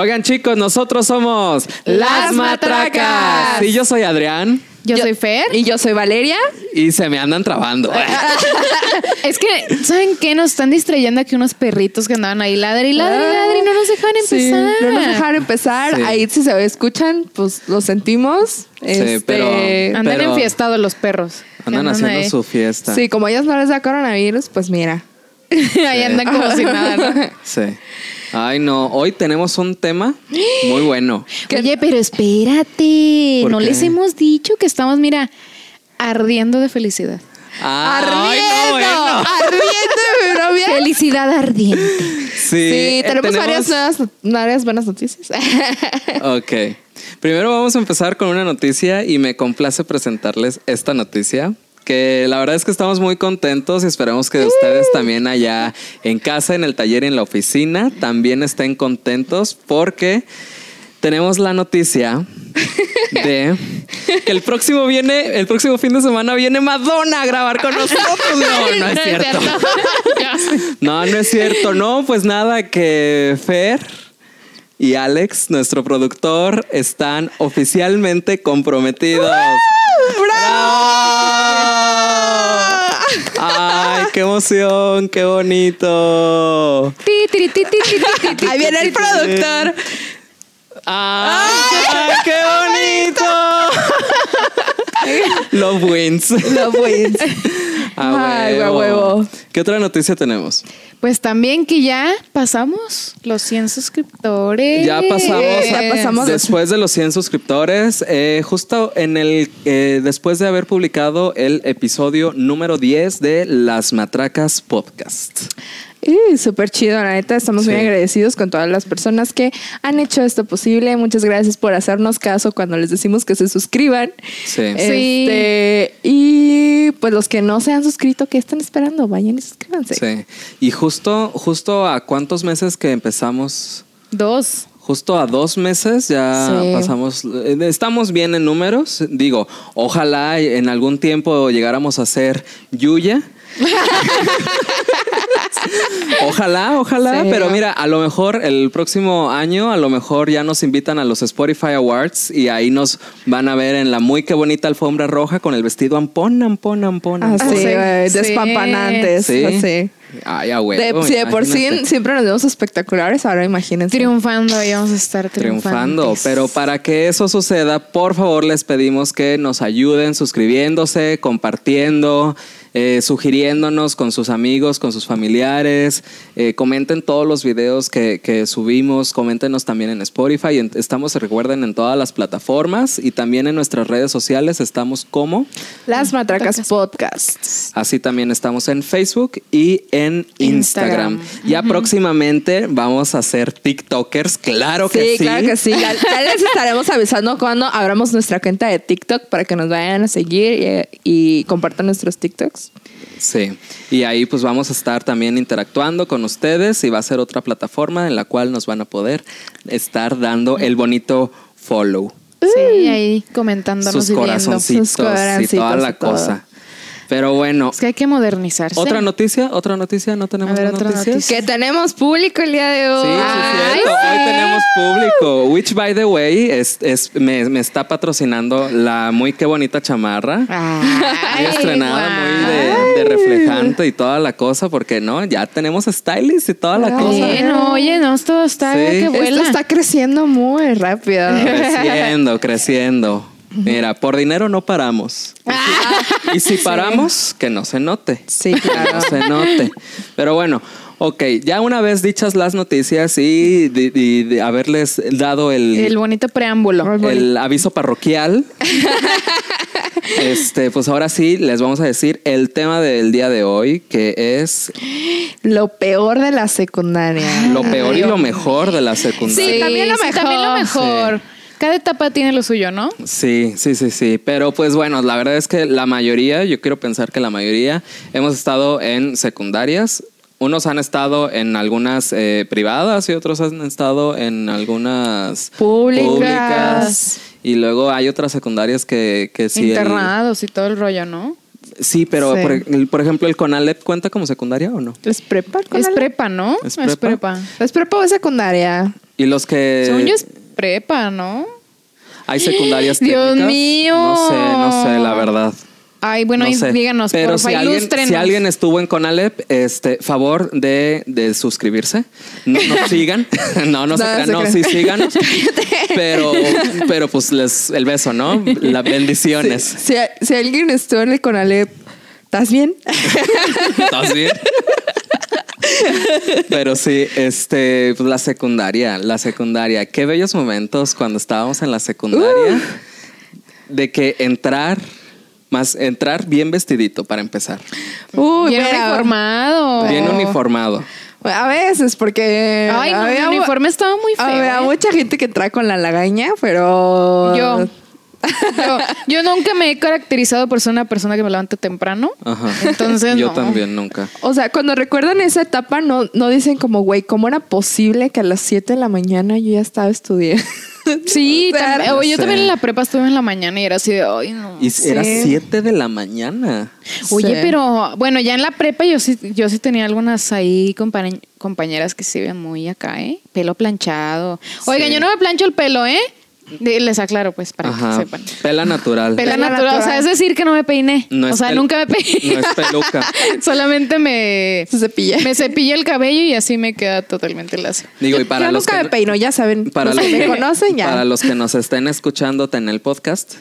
Oigan, chicos, nosotros somos Las Matracas. Y yo soy Adrián. Yo, soy Fer. Y yo soy Valeria. Y se me andan trabando. Es que, ¿saben qué? Nos están distrayendo aquí unos perritos que andaban ahí ladre y ladre y ladre y no nos dejan Sí, empezar. no nos dejaron empezar. Sí. Ahí si se escuchan, pues lo sentimos. Este, pero- Andan Pero- enfiestados los perros. Andan haciendo ahí. su fiesta. Sí, como a ellos no les da coronavirus, pues mira. ahí andan como si nada, ¿no? Sí. Ay, no. Hoy tenemos un tema muy bueno. Oye, pero espérate. ¿Por No qué? les hemos dicho que estamos, mira, ardiendo de felicidad. Ay, no, ¡Ardiendo! bueno. ¡Ardiendo, mi novia! Felicidad ardiente. Sí, Sí, eh, tenemos, Varias, nuevas, varias buenas noticias. Ok. Primero vamos a empezar con una noticia y me complace presentarles esta noticia. Que la verdad es que estamos muy contentos y esperamos que ustedes también allá en casa, en el taller y en la oficina también estén contentos porque tenemos la noticia de que el próximo viene, el próximo fin de semana viene Madonna a grabar con nosotros. No, no es cierto. No, no es cierto. No, pues nada, que Fer y Alex, nuestro productor, están oficialmente comprometidos. ¡Bravo! ¡Ay, qué emoción! ¡Qué bonito! Ahí viene el productor. ¡Ay, qué bonito! Love wins. Lo wins. A Ay, a huevo. ¿Qué otra noticia tenemos? Pues también que ya pasamos los 100 suscriptores. Ya pasamos, Ya pasamos después de los 100 suscriptores, eh, justo en el eh, después de haber publicado el episodio número 10 de Las Matracas Podcast. Y súper chido, la neta. Estamos muy agradecidos con todas las personas que han hecho esto posible. Muchas gracias por hacernos caso cuando les decimos que se suscriban. Sí. Este, y pues los que no se han suscrito, ¿qué están esperando? Vayan y suscríbanse. Sí. Y justo justo a cuántos meses que empezamos Dos. Justo a dos meses ya Sí. pasamos, eh, estamos bien en números. Digo, ojalá en algún tiempo llegáramos a ser Yuya. ojalá, ojalá, Sí. pero mira, a lo mejor el próximo año, a lo mejor ya nos invitan a los Spotify Awards y ahí nos van a ver en la muy que bonita alfombra roja con el vestido ampón, ampón, ampón. Así, ampón. sí. güey, Sí. despampanantes. Sí. así. Ay, a De, huevo, si de por sí siempre nos vemos espectaculares, ahora imagínense. Triunfando, ahí vamos a estar triunfando. triunfando. Pero para que eso suceda, por favor les pedimos que nos ayuden suscribiéndose, compartiendo, eh, sugiriéndonos con sus amigos, con sus familiares. Eh, comenten todos los videos que, que subimos, coméntenos también en Spotify. En- Estamos, recuerden, en todas las plataformas y también en nuestras redes sociales estamos como. Las Matracas Podcasts. Así también estamos en Facebook y en Instagram. Instagram. Ya próximamente vamos a ser TikTokers, claro que sí. Sí, claro que sí. Ya, ya les estaremos avisando cuando abramos nuestra cuenta de TikTok para que nos vayan a seguir y, y compartan nuestros TikToks. Sí, y ahí pues vamos a estar también interactuando con ustedes y va a ser otra plataforma en la cual nos van a poder estar dando el bonito follow, Sí, ahí comentándonos sus y viendo. corazoncitos Sus y toda la y todo. cosa. Pero bueno, Es que hay que modernizarse. otra noticia, otra noticia, no tenemos A ver, otra noticias? noticia. Que tenemos público el día de Sí, hoy. sí, Ay, es cierto. sí. Hoy tenemos público. Which, by the way, es, es- me, me está patrocinando la muy qué bonita chamarra. Ay, Muy estrenada, muy de, de reflejante y toda la cosa, porque no, ya tenemos stylist y toda la cosa. Bueno, oye, no, esto está Sí. que Esto está creciendo muy rápido. Creciendo, creciendo. Mira, por dinero no paramos. Y si paramos, que no se note. Sí, Que claro. no se note. Pero bueno, ok, ya una vez dichas las noticias y de, de- de haberles dado el, El bonito preámbulo. el aviso parroquial. este, pues ahora sí les vamos a decir el tema del día de hoy, que es Lo peor de la secundaria. lo peor y lo mejor de la secundaria. Sí, también lo mejor. también lo mejor. Cada etapa tiene lo suyo, ¿no? Sí, sí, sí, sí. Pero pues bueno, la verdad es que la mayoría, yo quiero pensar que la mayoría, hemos estado en secundarias. Unos han estado en algunas eh, privadas y otros han estado en algunas Públicas. Y luego hay otras secundarias que, que sí. el- Internados y todo el rollo, ¿no? sí, pero Sí. Por, ejemplo, ¿el CONALEP cuenta como secundaria o no? ¿Es prepa? Es prepa, ¿no? ¿Es prepa? ¿Es prepa o es secundaria? Y los que... Según yo es prepa, ¿no? Hay secundarias Dios técnicas. mío. No sé, no sé, la verdad. Ay, bueno, No sé. díganos, Pero porfa, si alguien, si alguien estuvo en Conalep, este, favor de, de suscribirse. No nos sigan. no, no se No, crean. se No, crean. sí síganos. pero, pero pues les, el beso, ¿no? Las bendiciones. Si, si alguien estuvo en el Conalep, ¿estás bien? ¿Estás bien? Pero sí, este, pues la secundaria, la secundaria. Qué bellos momentos cuando estábamos en la secundaria. De que entrar, más entrar bien vestidito para empezar. Uy, Bien mira, uniformado. Bien uniformado. A veces, porque Ay, no, mi había, uniforme estaba muy feo. había ¿eh? mucha gente que entra con la lagaña, pero... Yo. Yo, yo nunca me he caracterizado por ser una persona que me levante temprano. Ajá. Entonces, Yo no. también nunca. O sea, cuando recuerdan esa etapa, no, no dicen como, güey, ¿cómo era posible que a las 7 de la mañana yo ya estaba estudiando? Sí, O sea, yo sé. también en la prepa estuve en la mañana y era así de, ay, no. Y era 7 de la mañana. Oye, Sí. pero bueno, ya en la prepa yo sí, yo sí tenía algunas ahí compañ- compañeras que se ven muy acá, ¿eh? Pelo planchado. Oigan, Sí. yo no me plancho el pelo, ¿eh? Les aclaro, pues, para Ajá. que sepan. Pela natural. Pela Pela natural, o sea, es decir que no me peiné. No o sea, pel- nunca me peiné. no es peluca. Solamente me, Se cepilla. me cepillo el cabello y así me queda totalmente lacio. Digo, y Yo para los nunca que me peino, ya saben. para los los que me conocen ya. Para los que nos estén escuchando en el podcast,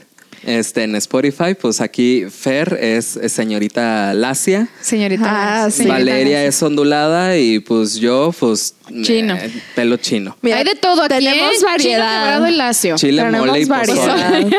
este, en Spotify, pues aquí Fer es, es señorita lacia. Señorita. Ah, señorita Valeria es ondulada y pues yo, pues. Chino. eh, pelo chino. Mira, Hay de todo aquí. tenemos ¿eh? Variedad. y lacio. Chile, Tenemos mole y variedad.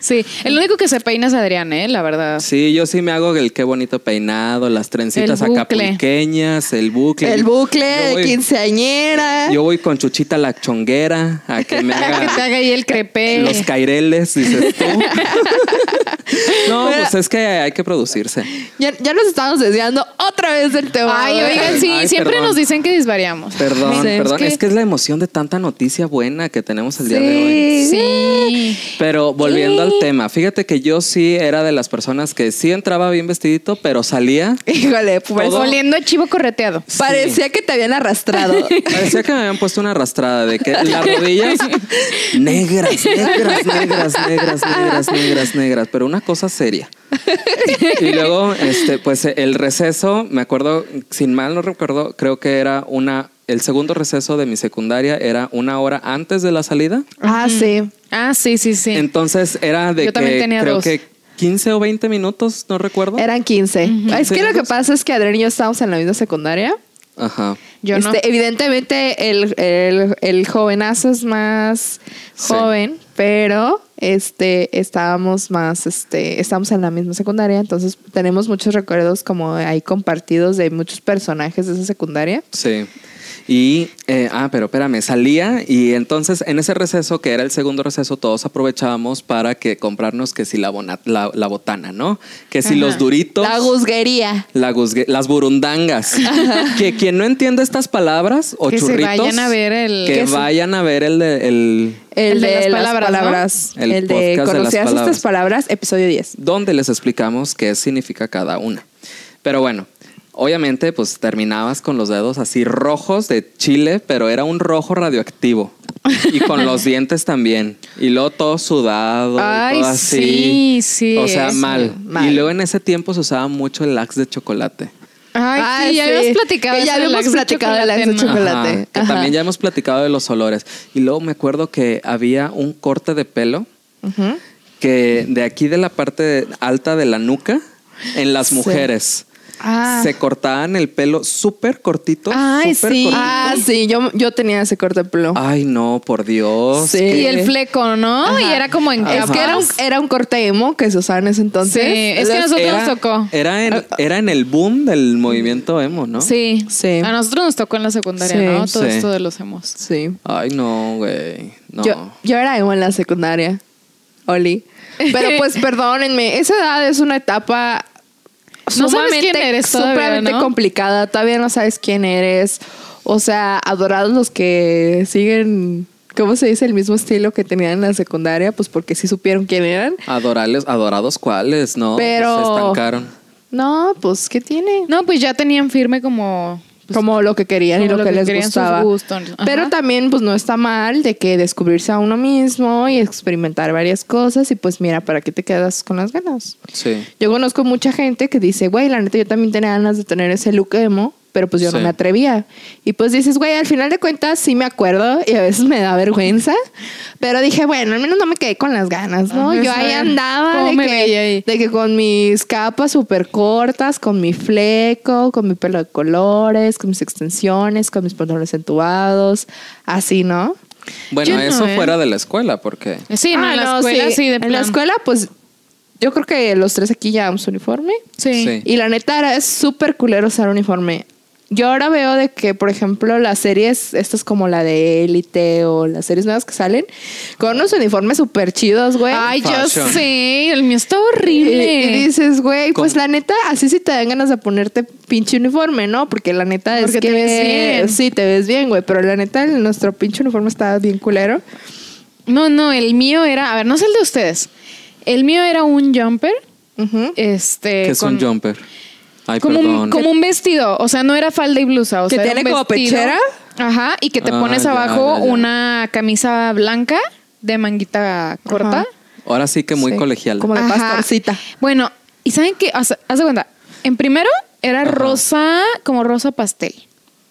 Sí, el único que se peina es Adrián, ¿eh? La verdad. Sí, yo sí me hago el qué bonito peinado, las trencitas acapulqueñas, el bucle. El bucle voy- quinceañera. Yo voy con Chuchita la chonguera a que me Que te haga haga ahí el crepé. los caireles, dices tú. no, Pero- pues es que hay que producirse. Ya, ya nos estamos desviando otra vez del tema. Ay, oigan, sí, Ay, siempre perdón. nos dicen que disvariamos. Perdón, Sí, es perdón. que- Es que es la emoción de tanta noticia buena que tenemos el día de hoy. Sí. Sí. Pero volviendo Sí. al tema, fíjate que yo sí era de las personas que sí entraba bien vestidito, pero salía. Híjole, pues Todo- Oliendo a chivo correteado. parecía que te habían arrastrado. Parecía que me habían puesto una arrastrada de que las rodillas negras, negras, negras, negras, negras, negras, negras, pero una cosa seria. Y luego, este, pues el receso, me acuerdo, sin mal no recuerdo, creo que era una, el segundo receso de mi secundaria era una hora antes de la salida. ah, sí. Ah, sí, sí, sí. Entonces era de Yo también que tenía creo dos. que 15 o 20 minutos, no recuerdo. Eran 15. Es que lo que pasa es que Adrián y yo estábamos en la misma secundaria. Ajá. Yo no. Este, Evidentemente, el, el, el jovenazo es más Sí. joven, pero este estábamos más, este, estamos en la misma secundaria, entonces tenemos muchos recuerdos como ahí compartidos de muchos personajes de esa secundaria. Sí. Y, eh, ah, pero espérame, salía y entonces en ese receso, que era el segundo receso, todos aprovechábamos para que comprarnos que si la, bona- la, la botana, ¿no? Que si Ajá. los duritos. La guzguería. la guzgue- las burundangas. que quien no entiende estas palabras o Que churritos. vayan a ver el- Que que vayan a ver el de. El, El, de, las palabras. palabras, ¿no? El El, de ¿Conocías estas palabras? Episodio 10. donde les explicamos qué significa cada una. Pero bueno, obviamente, pues terminabas con los dedos así rojos de chile, pero era un rojo radioactivo. Y con los dientes también. Y luego todo sudado. y Ay, todo así. sí, sí, O sea, mal. mal. Y luego en ese tiempo se usaba mucho el lax de chocolate. Ay, Ah, sí, ya sí. habíamos platicado. Que ya habíamos de lax de chocolate. Ajá, que Ajá. también ya hemos platicado de los olores. Y luego me acuerdo que había un corte de pelo que de aquí de la parte alta de la nuca, en las Sí. Ah. se cortaban el pelo súper cortito. Ay, súper sí. cortito. Ah, sí, yo, yo tenía ese corte de pelo. Ay, no, por Dios. Sí. qué- Y el fleco, ¿no? Ajá. Y era como en Ajá. Es que era un, era un corte emo que se usaba en ese entonces. Sí, es que Los- nosotros era, nos tocó. Era en, era en el boom del movimiento emo, ¿no? Sí. Sí. A nosotros nos tocó en la secundaria, Sí. ¿no? Todo Sí. esto de los hemos. Sí. Ay, no, güey. No. Yo, yo era emo en la secundaria. Oli. Pero pues perdónenme, esa edad es una etapa No sabes sumamente, quién eres todavía, ¿no? complicada. Todavía no sabes quién eres. O sea, adorados los que siguen, ¿cómo se dice? El mismo estilo que tenían en la secundaria, pues porque sí supieron quién eran. Adorales, adorados cuáles, no. Pero- Se estancaron. No, pues, ¿qué tiene? No, pues ya tenían firme como como lo que querían y lo, lo que, que les gustaba. Pero también, pues no está mal de que descubrirse a uno mismo y experimentar varias cosas. Y pues mira, ¿para qué te quedas con las ganas? Sí. Yo conozco mucha gente que dice, güey, la neta, yo también tenía ganas de tener ese look emo, pero pues yo no Sí. me atrevía. Y pues dices, güey, al final de cuentas sí me acuerdo y a veces me da vergüenza, pero dije, bueno, al menos no me quedé con las ganas, ¿no? Ajá, yo ahí sí. andaba ¿Cómo de que, de que con mis capas súper cortas, con mi fleco, con mi pelo de colores, con mis extensiones, con mis pantalones entubados, así, ¿no? Bueno, Yo no, eso ¿eh? fuera de la escuela, porque Sí, no, Ah, en la no, escuela sí, de En la escuela, pues yo creo que los tres aquí llevamos uniforme. Sí. Sí. Y la neta era es súper culero usar uniforme. Yo ahora veo de que, por ejemplo, las series, estas como la de Élite o las series nuevas que salen, con unos uniformes súper chidos, güey. Ay, yo sé, el mío está horrible. y dices, güey, pues la neta, así sí te dan ganas de ponerte pinche uniforme, ¿no? Porque la neta Porque es que te ves bien. sí te ves bien, güey, pero la neta nuestro pinche uniforme está bien culero. No, no, el mío era, a ver, no sé el de ustedes. El mío era un jumper, Ujú. este, que es con- un jumper. Ay, como un, perdón. como un vestido, o sea, no era falda y blusa, o ¿Que sea, era tiene un como vestido. pechera? Ajá, y que te Ah, pones ya, abajo ya, ya. una camisa blanca de manguita corta. Ajá. Ahora sí que muy Sí, colegial. Como de Ajá. pastorcita. Bueno, y saben qué, haz, haz de cuenta, en primero era Ajá. rosa, como rosa pastel.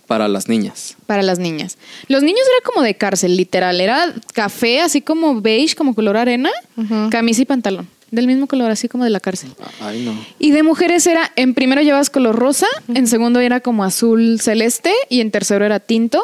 Para las niñas. para las niñas. Los niños era como de cárcel, literal. Era café, así como beige, como color arena, Ujú. camisa y pantalón. Del mismo color, así como de la cárcel. Ay, no. Y de mujeres era, en primero llevas color rosa, en segundo era como azul celeste y en tercero era tinto.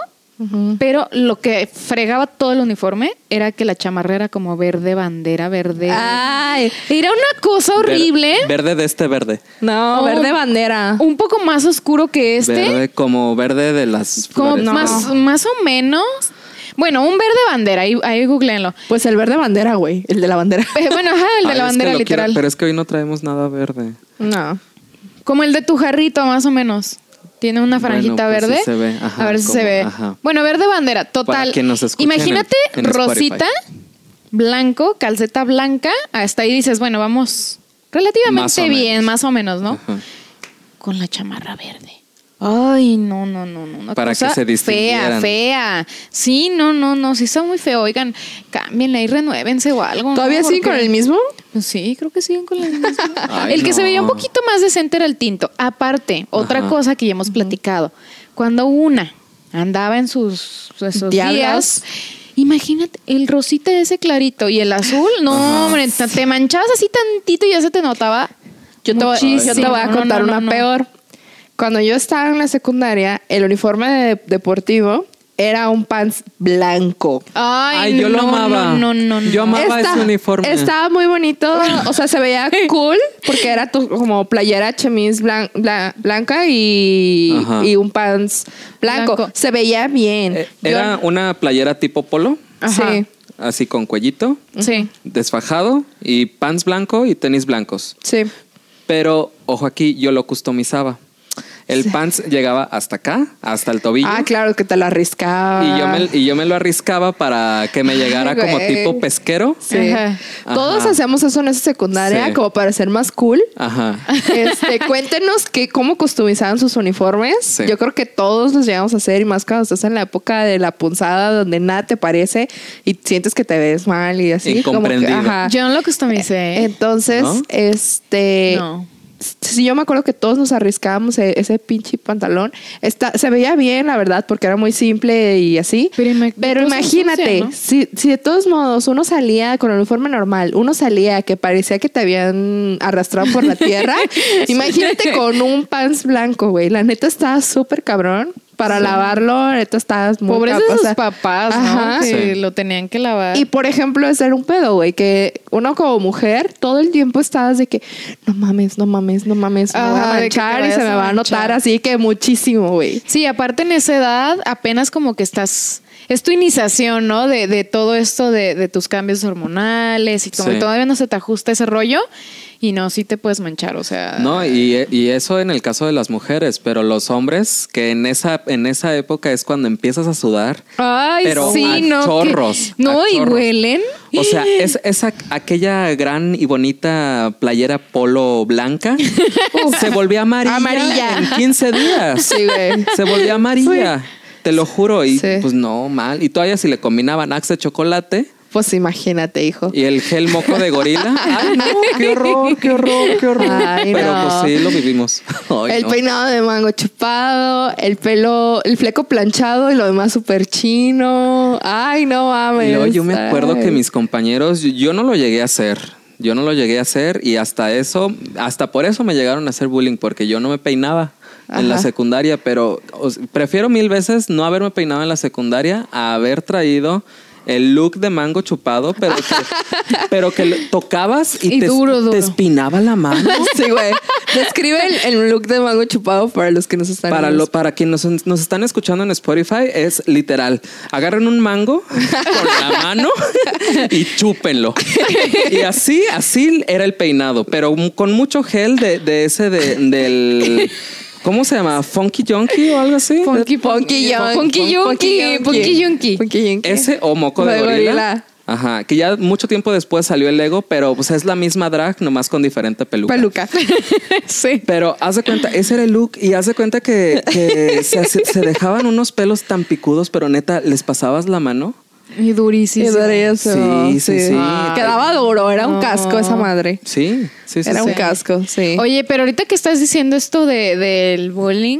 Pero lo que fregaba todo el uniforme era que la chamarra era como verde bandera, verde. Ay, Era una cosa horrible. Ver- verde de este verde. no, Oh. verde bandera. Un poco más oscuro que este. Verde como verde de las Como flores. No. más, más o menos. Bueno, un verde bandera, ahí, ahí googleenlo. Pues el verde bandera, güey. El de la bandera. Eh, bueno, ajá, el de Ay, la bandera literal. quiero- pero es que hoy no traemos nada verde. No. Como el de tu jarrito, más o menos. Tiene una Bueno, franjita pues sí verde. se ve, ajá, a ver si se ve. ajá. Bueno, verde bandera, total. Para nos en Imagínate en rosita, blanco, calceta blanca. Hasta ahí dices, bueno, vamos relativamente Más bien, menos. más o menos, ¿no? Ajá. Con la chamarra verde. Ay, no, no, no, no. Una Para que cosa se distinguieran. Fea, fea. Sí, no, no, no. Sí está muy feo. Oigan, cámbienla y renuévense o algo. ¿no? ¿Todavía siguen con el mismo? Pues Sí, creo que siguen con el mismo. Ay, el que se no. veía un poquito más decente era el tinto. Aparte, otra Ajá. cosa que ya hemos platicado. Cuando una andaba en sus, esos días, imagínate el rosita ese clarito y el azul, no, Ajá. hombre, te- manchabas así tantito y ya se te notaba. Yo te, voy, yo te voy a. No, contar no, no, una no. peor. Cuando yo estaba en la secundaria, el uniforme de- deportivo era un pants blanco. Ay, Ay, yo lo no, amaba. No, no, no. Yo amaba ese uniforme. Estaba muy bonito, o sea, se veía cool porque era tu- como playera chemise blan- bla- blanca y, un pants blanco. Blanco. Se veía bien. Eh, Yo- Era una playera tipo polo, Ajá. Sí, así con cuellito, Sí. desfajado y pants blanco y tenis blancos. sí. Pero, ojo aquí, yo lo customizaba. El pants llegaba hasta acá, hasta el tobillo. Ah, claro, que te la arriscaba. Y yo, me, y yo me lo arriscaba para que me llegara Ay, como tipo pesquero. Sí. Ajá. Todos Ajá. hacemos eso en esa secundaria, Sí. como para ser más cool. Ajá. Este, cuéntenos que, cómo customizaban sus uniformes. Sí. Yo creo que todos los llegamos a hacer, y más cuando estás en la época de la punzada, donde nada te parece y sientes que te ves mal y así. como que, Incomprendido. ajá. Yo no lo customicé. Entonces, ¿No? este. no. Sí, yo me acuerdo que todos nos arriscábamos e- ese pinche pantalón. Está, se veía bien, la verdad, porque era muy simple y así. Pero ima- Pero cosas imagínate, si, si de todos modos uno salía con el uniforme normal, uno salía que parecía que te habían arrastrado por la tierra, imagínate con un pants blanco, güey. La neta estaba súper cabrón. Para lavarlo, la neta estabas muy Pobres de capa- o sus sea, papás, ¿no? ajá. Que Sí. lo tenían que lavar. y por ejemplo, ese era un pedo, güey, que uno como mujer todo el tiempo estabas de que no mames, no mames, no mames, me voy Ajá, a de que manchar y se me va a notar así que muchísimo, güey. Sí, aparte en esa edad apenas como que estás es tu iniciación, ¿no? De, de todo esto de, de tus cambios hormonales y como Sí. todavía no se te ajusta ese rollo y no, sí te puedes manchar, o sea. No, y, y eso en el caso de las mujeres, pero los hombres, que en esa, en esa época es cuando empiezas a sudar. Ay, pero sí, a no. que- chorros, no, a y chorros. huelen. O sea, es, es aquella gran y bonita playera polo blanca se volvió amarilla, Amarilla. en 15 días. Sí, güey. Se volvió amarilla. Te lo juro. Y Sí. pues no, mal. Y todavía si le combinaban Axe de chocolate Pues imagínate, hijo. y el gel moco de gorila. Ay, no, qué horror, qué horror, qué horror. Ay, Pero no. pues sí, lo vivimos. Ay, el no. peinado de mango chupado, el pelo, el fleco planchado y lo demás súper chino. Ay, no mames. Luego yo me acuerdo Ay. que mis compañeros, yo no lo llegué a hacer. Yo no lo llegué a hacer y hasta eso, hasta por eso me llegaron a hacer bullying, porque yo no me peinaba en la secundaria, pero prefiero mil veces no haberme peinado en la secundaria a haber traído el look de mango chupado, pero que, pero que tocabas y, Y te, duro, te espinaba la mano. Sí, güey. Describe el, el look de mango chupado para los que nos están Para, lo, para quienes nos, nos están escuchando en Spotify, es literal. Agarren un mango con la mano y chúpenlo. Y así, así era el peinado, pero con mucho gel de, de ese de, del. ¿Cómo se llama? ¿Funky Junkie o algo así? Funky, Funky. Funky Yonki. Funky Yonki. Funky Yonki. Ese o moco de, De gorila. gorila. Ajá, que ya mucho tiempo después salió el Lego, pero pues es la misma drag, nomás con diferente peluca. Peluca. Sí. Pero haz de cuenta, ese era el look y haz de cuenta que, que se, hace- se dejaban unos pelos tan picudos, pero neta, les pasabas la mano. Y durísimo. Y durísimo, Sí, sí, sí. Quedaba duro, era un No. casco esa madre. Sí, sí, sí. Era un casco, sí. Oye, pero ahorita que estás diciendo esto de, del bullying,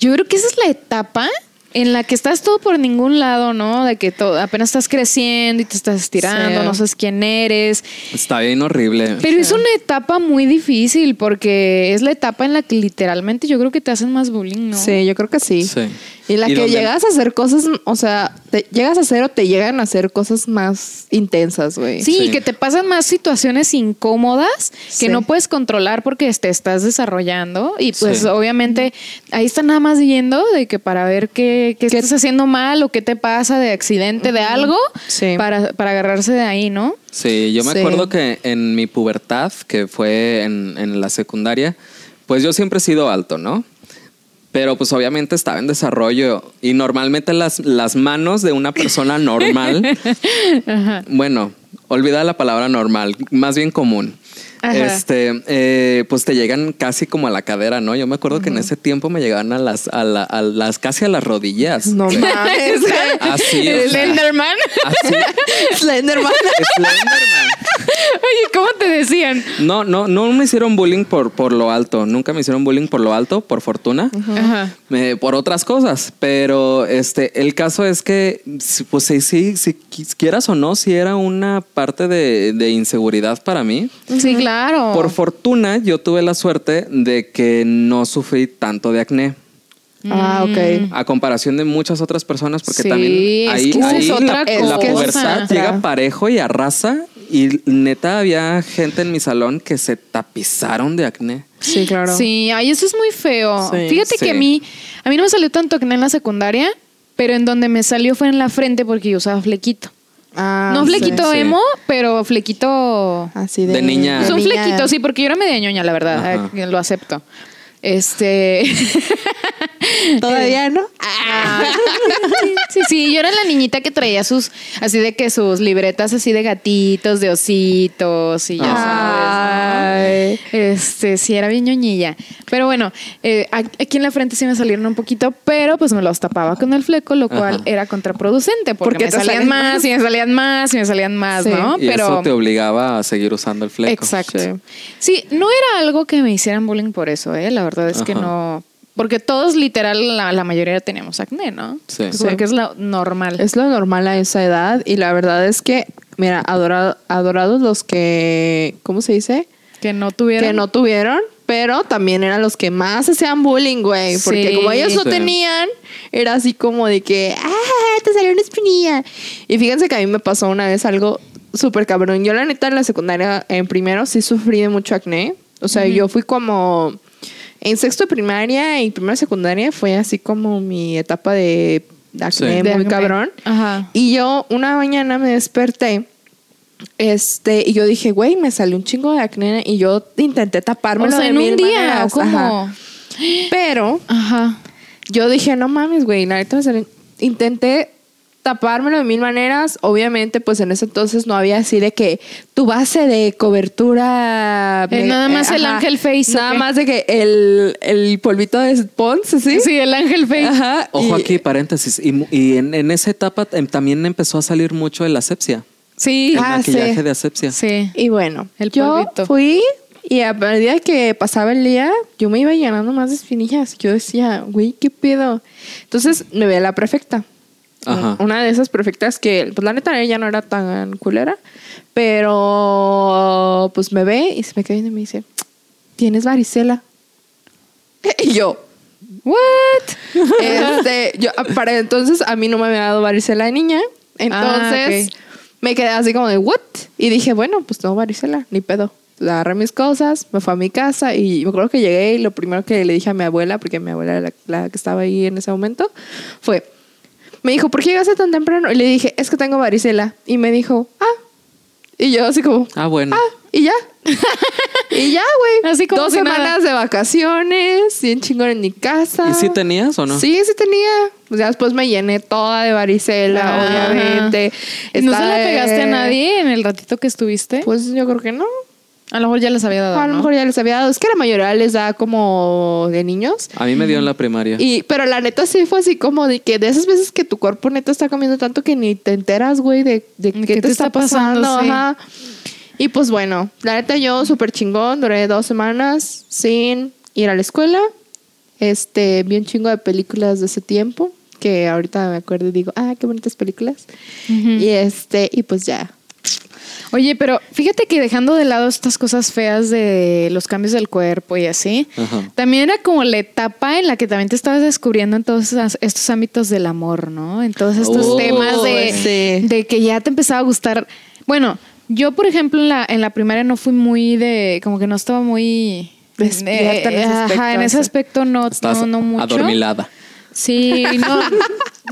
yo creo que esa es la etapa en la que estás todo por ningún lado, ¿no? De que todo, apenas estás creciendo y te estás estirando, Sí. no sabes quién eres. Está bien horrible. Pero es una etapa muy difícil porque es la etapa en la que literalmente yo creo que te hacen más bullying, ¿no? Sí, yo creo que sí. Sí. Y la Y que llegas a hacer cosas, o sea, te llegas a hacer o te llegan a hacer cosas más intensas, güey. Sí, Sí. que te pasan más situaciones incómodas que Sí. no puedes controlar porque te estás desarrollando y pues Sí. obviamente ahí está nada más viendo de que para ver qué, qué estás haciendo mal o qué te pasa de accidente, de algo, Sí. para, para agarrarse de ahí, ¿no? Sí, yo me Sí. acuerdo que en mi pubertad, que fue en, en la secundaria, pues yo siempre he sido alto, ¿no? Pero pues obviamente estaba en desarrollo y normalmente las, las manos de una persona normal, bueno, olvida la palabra normal, más bien común. Ajá. Este, eh, pues te llegan casi como a la cadera, ¿no? Yo me acuerdo que en ese tiempo me llegaban a las, a, la- a las casi a las rodillas. No mames. Así, Slenderman. así, Slenderman. Slenderman. Oye, ¿cómo te decían? No, no, no me hicieron bullying por, por lo alto. Nunca me hicieron bullying por lo alto, por fortuna. Ajá. Me- por otras cosas. Pero este, el caso es que, pues sí, sí, si quieras o no, si era una parte de, de inseguridad para mí. Sí, claro. Por fortuna, yo tuve la suerte de que no sufrí tanto de acné. Ah, ok. A comparación de muchas otras personas, porque Sí, también es ahí, que esa ahí es otra la, la pubertad llega parejo y arrasa. Y neta, había gente en mi salón que se tapizaron de acné. Sí, claro. Sí, ay, eso es muy feo. Sí. Fíjate Sí. que a mí, a mí no me salió tanto acné en la secundaria, pero en donde me salió fue en la frente porque yo usaba flequito. Ah, no flequito sí. emo, pero flequito. Así de, De niña. Es un flequito, sí, porque yo era media ñoña, la verdad. Ajá. eh, Lo acepto. Este. Todavía no. Ah, sí, sí, yo era la niñita que traía sus, así de que sus libretas así de gatitos, de ositos y ya sabes. Ay. ¿no? Este, sí, era bien ñoñilla. Pero bueno, eh, aquí en la frente sí me salieron un poquito, pero pues me los tapaba con el fleco, lo cual Ajá. era contraproducente porque, Porque me salían más, más. y me salían más, y me salían más, Sí. ¿no? Y pero eso te obligaba a seguir usando el fleco. Exacto. Sí. Sí. no era algo que me hicieran bullying por eso, ¿eh? La verdad es que no. Porque todos, literal, la, la mayoría teníamos acné, ¿no? Sí. Porque es lo normal. Es lo normal a esa edad y la verdad es que, mira, adora- adorados los que, ¿cómo se dice? que no tuvieron. Que no tuvieron, pero también eran los que más hacían bullying, güey. Porque Sí. como ellos no Sí. tenían, era así como de que, ah, te salió una espinilla. Y fíjense que a mí me pasó una vez algo súper cabrón. Yo la neta en la secundaria, en primero, sí sufrí de mucho acné. O sea, yo fui como... En sexto de primaria y primera de secundaria fue así como mi etapa de, acné Sí. muy De acné. cabrón. Ajá. Y yo una mañana me desperté. Este, y yo dije, güey, me salió un chingo de acné y yo intenté tapármelo O sea, de en mil un día, maneras, ¿o ¿cómo? ajá. Pero Ajá. yo dije, no mames, güey, la neta me salió- Intenté tapármelo de mil maneras. Obviamente, pues en ese entonces no había así de que tu base de cobertura. Eh, nada más el Ángel Face, ¿o Nada más de que el, el polvito de Pons, ¿sí? Sí, el ángel face. Ajá. Ojo y- aquí, paréntesis. Y, mu- y en, en esa etapa em, también empezó a salir mucho el asepsia. Sí. El Ah, maquillaje sí. de asepsia. Sí. Y bueno, El yo polvito. fui y a medida que pasaba el día, yo me iba llenando más de espinillas. Yo decía, güey, ¿qué pedo? Entonces me ve la prefecta. Ajá. Una de esas prefectas que, pues la neta, ella no era tan culera, pero pues me ve y se me queda viendo y me dice, ¿tienes varicela? Y yo, What? este, yo, para entonces a mí no me había dado varicela de niña. Entonces Ah, me quedé así como de, ¿what? Y dije, bueno, pues tengo varicela, ni pedo. Agarré mis cosas, me fui a mi casa y me acuerdo que llegué y lo primero que le dije a mi abuela, porque mi abuela era la, la que estaba ahí en ese momento, fue, me dijo, ¿por qué llegaste tan temprano? Y le dije, es que tengo varicela. Y me dijo, ah. Y yo así como, Ah, bueno. ah, y ya. y ya, güey. Así como Dos si semanas nada. de vacaciones, bien chingón en mi casa. ¿Y si tenías o no? Sí, sí tenía. Pues ya después me llené toda de varicela, obviamente. ¿Y ¿No se la pegaste a nadie en el ratito que estuviste? Pues yo creo que no. A lo mejor ya les había dado. A lo ¿no? mejor ya les había dado. Es que la mayoría les da como de niños. A mí me dio en la primaria. Y, pero la neta sí fue así como de que de esas veces que tu cuerpo neta está comiendo tanto que ni te enteras, güey, de, de qué, te, está pasando. sí. Ajá. Y pues bueno, la neta yo súper chingón, duré dos semanas sin ir a la escuela. Este, vi un chingo de películas de ese tiempo, que ahorita me acuerdo y digo, ah, qué bonitas películas. Y este, y pues ya. Oye, pero fíjate que dejando de lado estas cosas feas de los cambios del cuerpo y así, Ajá. también era como la etapa en la que también te estabas descubriendo en todos estos ámbitos del amor, ¿no? En todos estos Oh, temas de, sí. de que ya te empezaba a gustar. Bueno, yo, por ejemplo, en la, en la primaria no fui muy de, como que no estaba muy... Despierta en ese ajá, aspecto, en ese aspecto no, Estás no, no mucho. adormilada. Sí, no.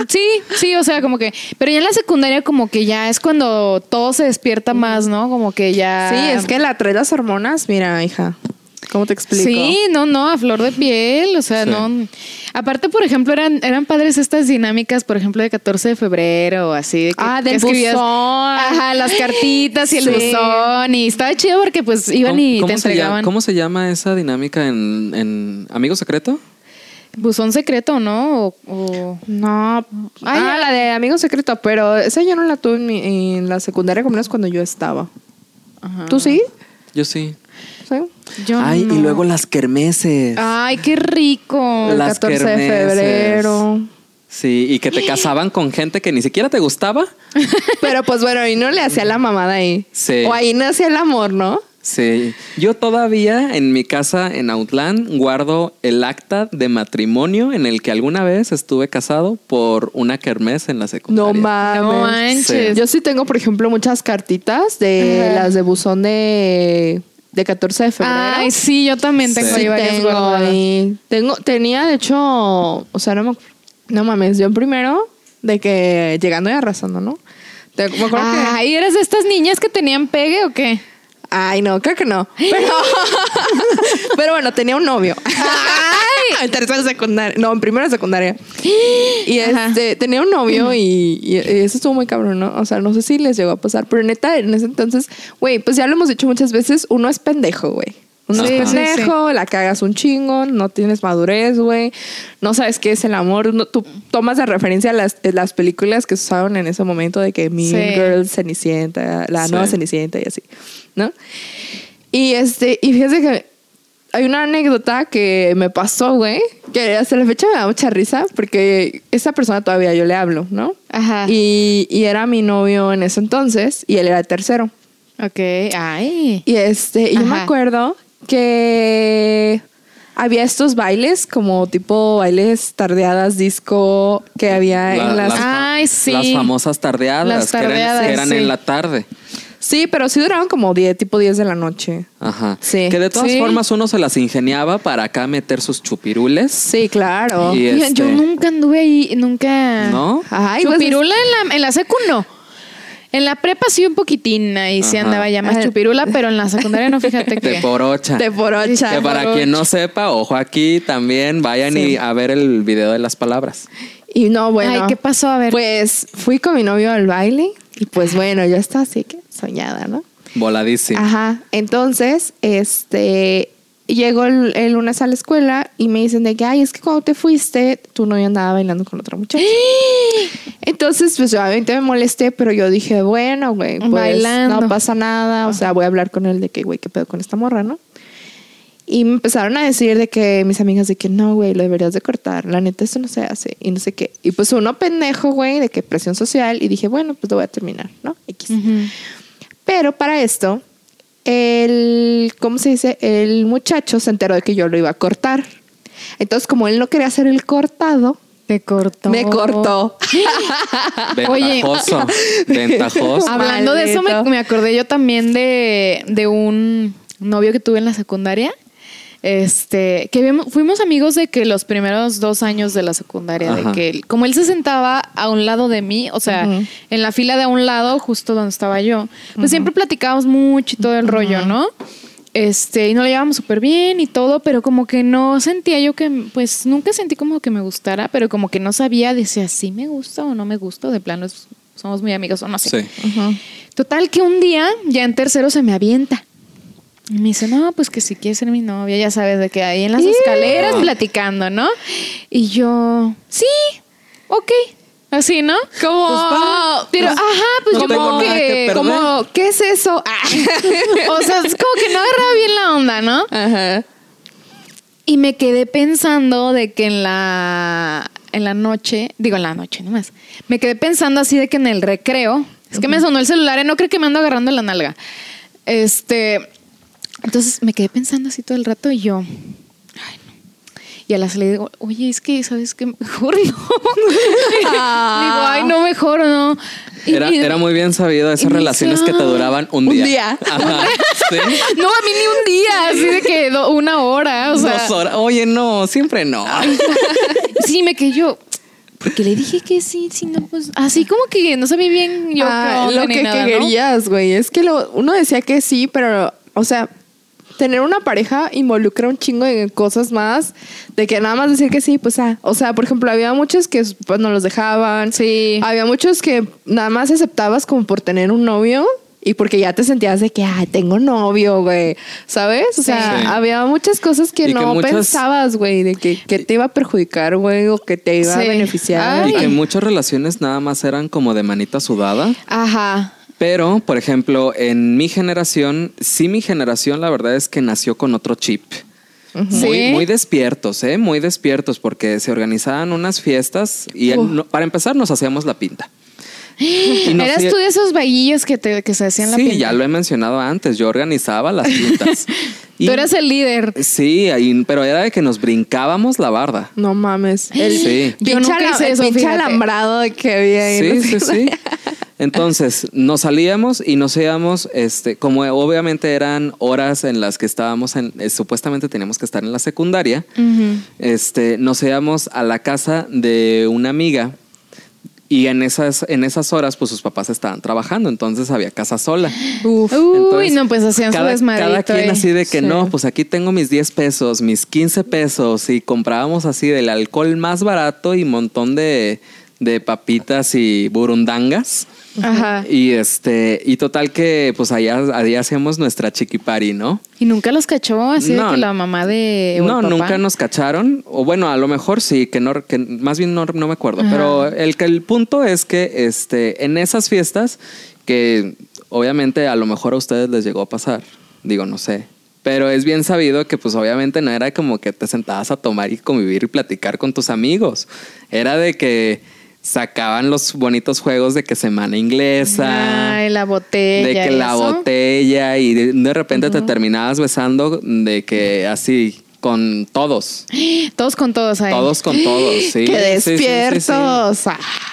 Sí, sí, o sea, como que. Pero ya en la secundaria, como que ya es cuando todo se despierta más, ¿no? Como que ya. Sí, es que la trae las hormonas, mira, hija. ¿Cómo te explico? Sí, no, no, a flor de piel, o sea, Sí. no. Aparte, por ejemplo, eran, eran padres estas dinámicas, por ejemplo, de 14 de febrero así. De que, Ah, que del escribías- buzón. Ajá, las cartitas y el Sí. buzón. Y estaba chido porque pues iban ¿Cómo, y te llama, entregaban. cómo se llama esa dinámica en, en Amigo Secreto? Buzón secreto, ¿no? O, o- No. Ah, Ah, la de Amigo Secreto, pero esa yo no la tuve en, mi- en la secundaria, como menos cuando yo estaba. Ajá. ¿Tú sí? Yo sí. ¿Sí? Yo Ay, no. y luego las kermeses. Ay, qué rico. El Las 14 de febrero. Sí, y que te casaban con gente que ni siquiera te gustaba. Pero pues bueno, y no le hacía la mamada ahí. Sí. O ahí nació el amor, ¿no? Sí. Yo todavía en mi casa en Outland guardo el acta de matrimonio en el que alguna vez estuve casado por una kermés en la secundaria. No mames. No manches. Yo sí tengo, por ejemplo, muchas cartitas de Ajá. las de buzón de, de 14 de febrero. Ay, sí, yo también tengo Sí. ahí varias tengo ahí. Tengo, tenía, de hecho, o sea, no, me- no mames, yo primero, de que llegando y arrasando, ¿no? Te- me acuerdo que- Ay, ¿eres de estas niñas que tenían pegue o qué? Ay, no, creo que no. Pero, pero bueno, tenía un novio. En tercera secundaria. No, en primera secundaria. Y este, tenía un novio y, y eso estuvo muy cabrón, ¿no? O sea, no sé si les llegó a pasar, pero neta, en ese entonces, güey, pues ya lo hemos dicho muchas veces, uno es pendejo, güey. Uno Sí, pendejo, la cagas un chingo, no tienes madurez, güey. No sabes qué es el amor. No- tú tomas de referencia las, las películas que se usaban en ese momento de que Mean Sí. Girls, Cenicienta, la Sí. nueva Cenicienta y así, ¿no? Y este, y fíjate que hay una anécdota que me pasó, güey, que hasta la fecha me da mucha risa porque esa persona todavía yo le hablo, ¿no? Ajá. Y, y era mi novio en ese entonces y él era el tercero. Ok, ay. Y este, y yo me acuerdo que había estos bailes como tipo bailes tardeadas disco que había La- en las Ay, sí. las famosas tardeadas, Las que eran- tardeadas, que eran, sí. en la tarde. Sí, pero sí duraron como 10, tipo 10 de la noche. Ajá. Sí. Que de todas Sí. formas uno se las ingeniaba para acá meter sus chupirules. Sí, claro. Y Yo este- nunca anduve ahí, nunca. ¿No? Ay, pues, Chupirula en la, en la secu no. En la prepa sí un poquitín, ahí sí Ajá. andaba ya más chupirula, pero en la secundaria no, fíjate De que. porocha. de porocha. Que para quien no sepa, ojo aquí también vayan Sí. y a ver el video de las palabras. Y no, bueno. Ay, ¿qué pasó? A ver. Pues fui con mi novio al baile y pues bueno, yo estaba así que soñada, ¿no? Voladísimo. Ajá. Entonces, este, llego el, el lunes a la escuela y me dicen de que, ay, es que cuando te fuiste, tu novio andaba bailando con otra muchacha. Entonces, pues obviamente me molesté, pero yo dije, bueno, güey, pues Bailando. no pasa nada. O sea, voy a hablar con él de que, güey, qué pedo con esta morra, ¿no? Y me empezaron a decir de que mis amigas de que no, güey, lo deberías de cortar. La neta, eso no se hace. Y no sé qué. Y pues uno pendejo, güey, de que presión social. Y dije, bueno, pues lo voy a terminar, ¿no? X. Ujú. Pero para esto, el, ¿cómo se dice? El muchacho se enteró de que yo lo iba a cortar. Entonces, como él no quería hacer el cortado, Te cortó. me cortó. Oye. Ventajoso. Ventajoso. Hablando de eso, me, me acordé yo también de, de un novio que tuve en la secundaria. Este, que vimos- fuimos amigos de que los primeros dos años de la secundaria, Ajá. de que él- como él se sentaba a un lado de mí, o sea, en la fila de a un lado, justo donde estaba yo, pues siempre platicábamos mucho y todo el rollo, ¿no? Este, y nos lo llevábamos súper bien y todo, pero como que no sentía yo que, pues nunca sentí como que me gustara, pero como que no sabía, decía, si me gusta o no me gusta, de plano somos muy amigos o no sé. Sí. Total que un día, ya en tercero, se me avienta. Y me dice, no, pues que si quieres ser mi novia, ya sabes, de que ahí en las escaleras platicando, ¿no? Y yo, sí, ok. Así, ¿no? Como, Pero, ajá, pues no yo como que como, ¿qué es eso? Ah. O sea, es como que no agarraba bien la onda, ¿no? Ajá. Y me quedé pensando de que en la, en la noche, digo en la noche nomás, me quedé pensando así de que en el recreo, es que me sonó el celular y no creo que me ando agarrando la nalga. Este, entonces me quedé pensando así todo el rato y yo, ay no. Y a la salida digo, oye, es que, ¿sabes qué? Mejor no. digo, ay, no, mejor no. Y- Era, y- era muy bien sabido esas relaciones que te duraban un Un día. día. Ajá. Sí. No, a mí ni un día, así de que do- una hora, o sea. Dos horas. Oye, no, siempre no. Sí, me quedé yo. Porque le dije que sí, sí, no, pues. Así como que no sabía bien yo Ah, qué onda lo que nada, ¿no? querías, güey. Es que lo, uno decía que sí, pero, o sea, tener una pareja involucra un chingo de cosas más. De que nada más decir que sí, pues, ah. O sea, por ejemplo, había muchos que pues no los dejaban. Sí. Había muchos que nada más aceptabas como por tener un novio. Y porque ya te sentías de que, ay, tengo novio, güey. ¿Sabes? O sea, Sí. había muchas cosas que Y que no muchas- pensabas, güey, de que, que te iba a perjudicar, güey, o que te iba a beneficiar. Ay. Y que muchas relaciones nada más eran como de manita sudada. Ajá. Pero, por ejemplo, en mi generación, sí mi generación, la verdad es que nació con otro chip. Muy, Sí. muy despiertos, ¿eh? Muy despiertos, porque se organizaban unas fiestas y no- para empezar nos hacíamos la pinta. Y nos ¿Eras tú de esos vaguillos que, te, que se hacían la Sí, pinta? ya lo he mencionado antes, yo organizaba las pintas. Y- Tú eras el líder. Sí, ahí- pero era de que nos brincábamos la barda. No mames. El Sí. Yo nunca hice el eso, pinche fíjate. alambrado que había ahí. Sí, no sí, sí. Entonces, nos salíamos y nos íbamos, este, como obviamente eran horas en las que estábamos en, eh, supuestamente teníamos que estar en la secundaria, este, nos íbamos a la casa de una amiga y en esas, en esas horas, pues sus papás estaban trabajando, entonces había casa sola. Uf. Uy, Entonces, no, pues hacían su cada, desmadrito. cada quien así de que Sí. no, pues aquí tengo mis 10 pesos, mis 15 pesos y comprábamos así del alcohol más barato y montón de, de papitas y burundangas. Ajá. Y este, y total que pues allá, allá hacíamos nuestra chiquipari, ¿no? Y nunca los cachó así No. de que la mamá de. No, papá? nunca nos cacharon. O bueno, a lo mejor sí, que no, que más bien no, no me acuerdo. Ajá. Pero el, que el punto es que este, en esas fiestas, que obviamente a lo mejor a ustedes les llegó a pasar, digo, no sé. Pero es bien sabido que pues obviamente no era como que te sentabas a tomar y convivir y platicar con tus amigos. Era de que sacaban los bonitos juegos de que semana inglesa. Ay, la botella. De que la eso. botella y de, de repente te terminabas besando de que así con todos. Todos con todos ahí. Todos con todos, sí. ¡Qué Sí, sí, sí, sí. despiertos!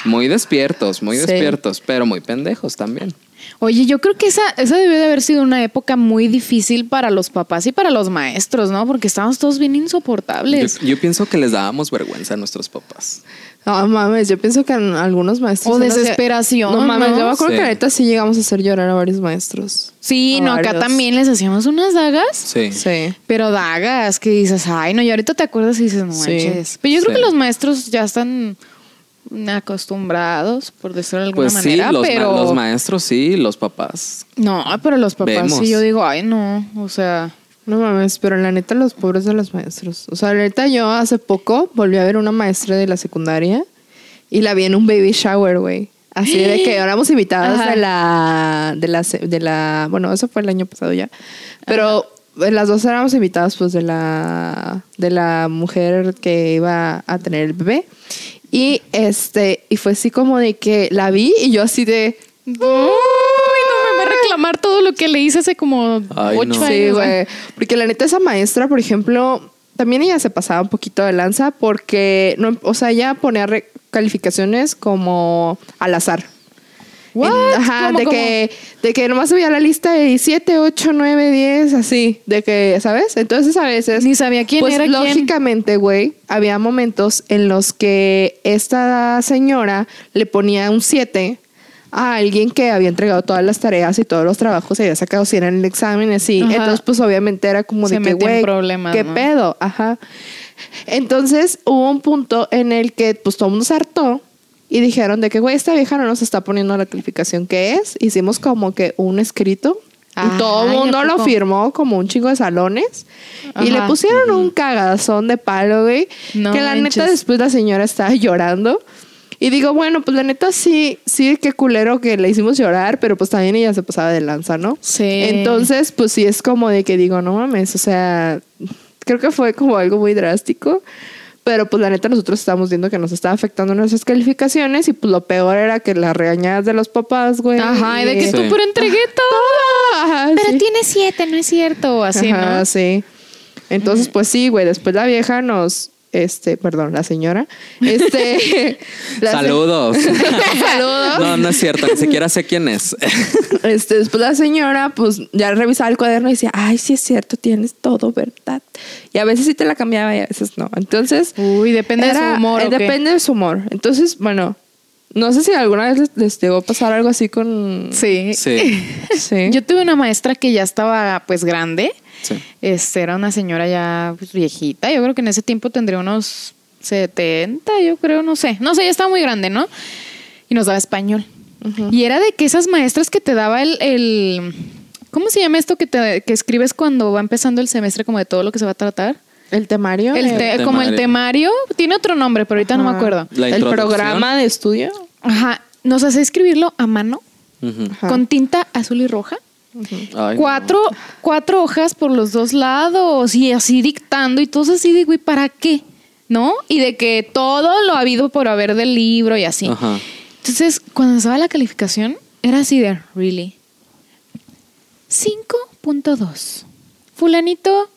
Muy despiertos, muy despiertos, pero muy pendejos también. Oye, yo creo que esa, esa debió de haber sido una época muy difícil para los papás y para los maestros, ¿no? Porque estábamos todos bien Yo, insoportables. yo pienso que les dábamos vergüenza a nuestros papás. No mames, yo pienso que en algunos maestros. O sí desesperación, No mames, ¿no? yo me acuerdo Sí. que neta sí llegamos a hacer llorar a varios maestros. Sí, A no, acá también les hacíamos unas dagas. Sí. Sí. Pero dagas que dices, ay, no, y ahorita te acuerdas y dices, no Sí. manches. Pero yo creo Sí. que los maestros ya están acostumbrados, por decirlo de alguna Pues sí, manera, los, ma- pero... los maestros sí, los papás. No, pero los papás Vemos. sí, yo digo, ay, no, o sea... No mames, pero la neta, los pobres de los maestros. O sea, la neta, yo hace poco volví a ver una maestra de la secundaria y la vi en un baby shower, güey. Así de que éramos invitadas Ajá. de la, de la, de la, bueno, eso fue el año pasado ya. Pero las dos éramos invitadas, pues, de la, de la mujer que iba a tener el bebé. Y este, y fue así como de que la vi y yo así de, a reclamar todo lo que le hice hace como Ay, ocho no. Sí, años. güey. Porque la neta, esa maestra, por ejemplo, también ella se pasaba un poquito de lanza porque, no, o sea, ella ponía calificaciones como al azar. What? En- ajá, ¿Cómo, de cómo? que, de que nomás subía la lista de 7, 8, 9, 10, así. De que, ¿sabes? Entonces a veces. Ni sabía quién pues, era lógicamente, güey, había momentos en los que esta señora le ponía un 7 a alguien que había entregado todas las tareas y todos los trabajos y había sacado 100 en el examen así. Ajá. Entonces, pues obviamente era como Se de que, güey, ¿qué ¿no? pedo? Ajá. Entonces hubo un punto en el que pues todo el mundo se hartó y dijeron de que, güey, esta vieja no nos está poniendo la calificación que es. Hicimos como que un escrito. y todo el Ay, ¿a mundo lo firmó como un chingo de salones. Y le Ajá. pusieron un cagadazón de palo, güey. No que la neta manches. después la señora estaba llorando. Y digo, bueno, pues la neta sí, sí, qué culero que le hicimos llorar, pero pues también ella se pasaba de lanza, ¿no? Sí. Entonces, pues sí es como de que digo, no mames, o sea, creo que fue como algo muy drástico. Pero pues la neta nosotros estábamos viendo que nos estaba afectando nuestras calificaciones y pues lo peor era que las regañadas de los papás, güey. Ajá, y de que Sí. tú pero entregué todo. Ajá, Pero sí. tiene siete, no es cierto. Así, Ajá, ¿no? sí. Entonces, pues sí, güey, después la vieja nos, este, perdón, la señora, este... la se- Saludos. Saludos. No, no es cierto, ni siquiera sé quién es. Este, después la señora, pues ya revisaba el cuaderno y decía, ay, sí es cierto, tienes todo, ¿verdad? Y a veces sí te la cambiaba y a veces no. Entonces. Uy, depende de su humor, eh, ¿o qué? depende de su humor. Entonces, bueno, no sé si alguna vez les, les llegó a pasar algo así con. Sí. Sí. Sí. Yo tuve una maestra que ya estaba pues grande. Sí. Este, era una señora ya pues, viejita. Yo creo que en ese tiempo tendría unos 70, yo creo, no sé. No sé, ya estaba muy grande, ¿no? Y nos daba español. Y era de que esas maestras que te daba el, el- ¿cómo se llama esto que te que escribes cuando va empezando el semestre como de todo lo que se va a tratar? El temario. El te- El como el temario. tiene otro nombre, pero ahorita no me acuerdo. La el introducción. programa de estudio. Ajá, nos hace escribirlo a mano Ujú. Ajá. con tinta azul y roja. Ay, cuatro, cuatro hojas por los dos lados y así dictando y todo así de, güey, ¿para qué? ¿No? Y de que todo lo ha habido por haber del libro y así. Ajá. Entonces, cuando se daba la calificación, era así de, really. 5.2. Fulanito,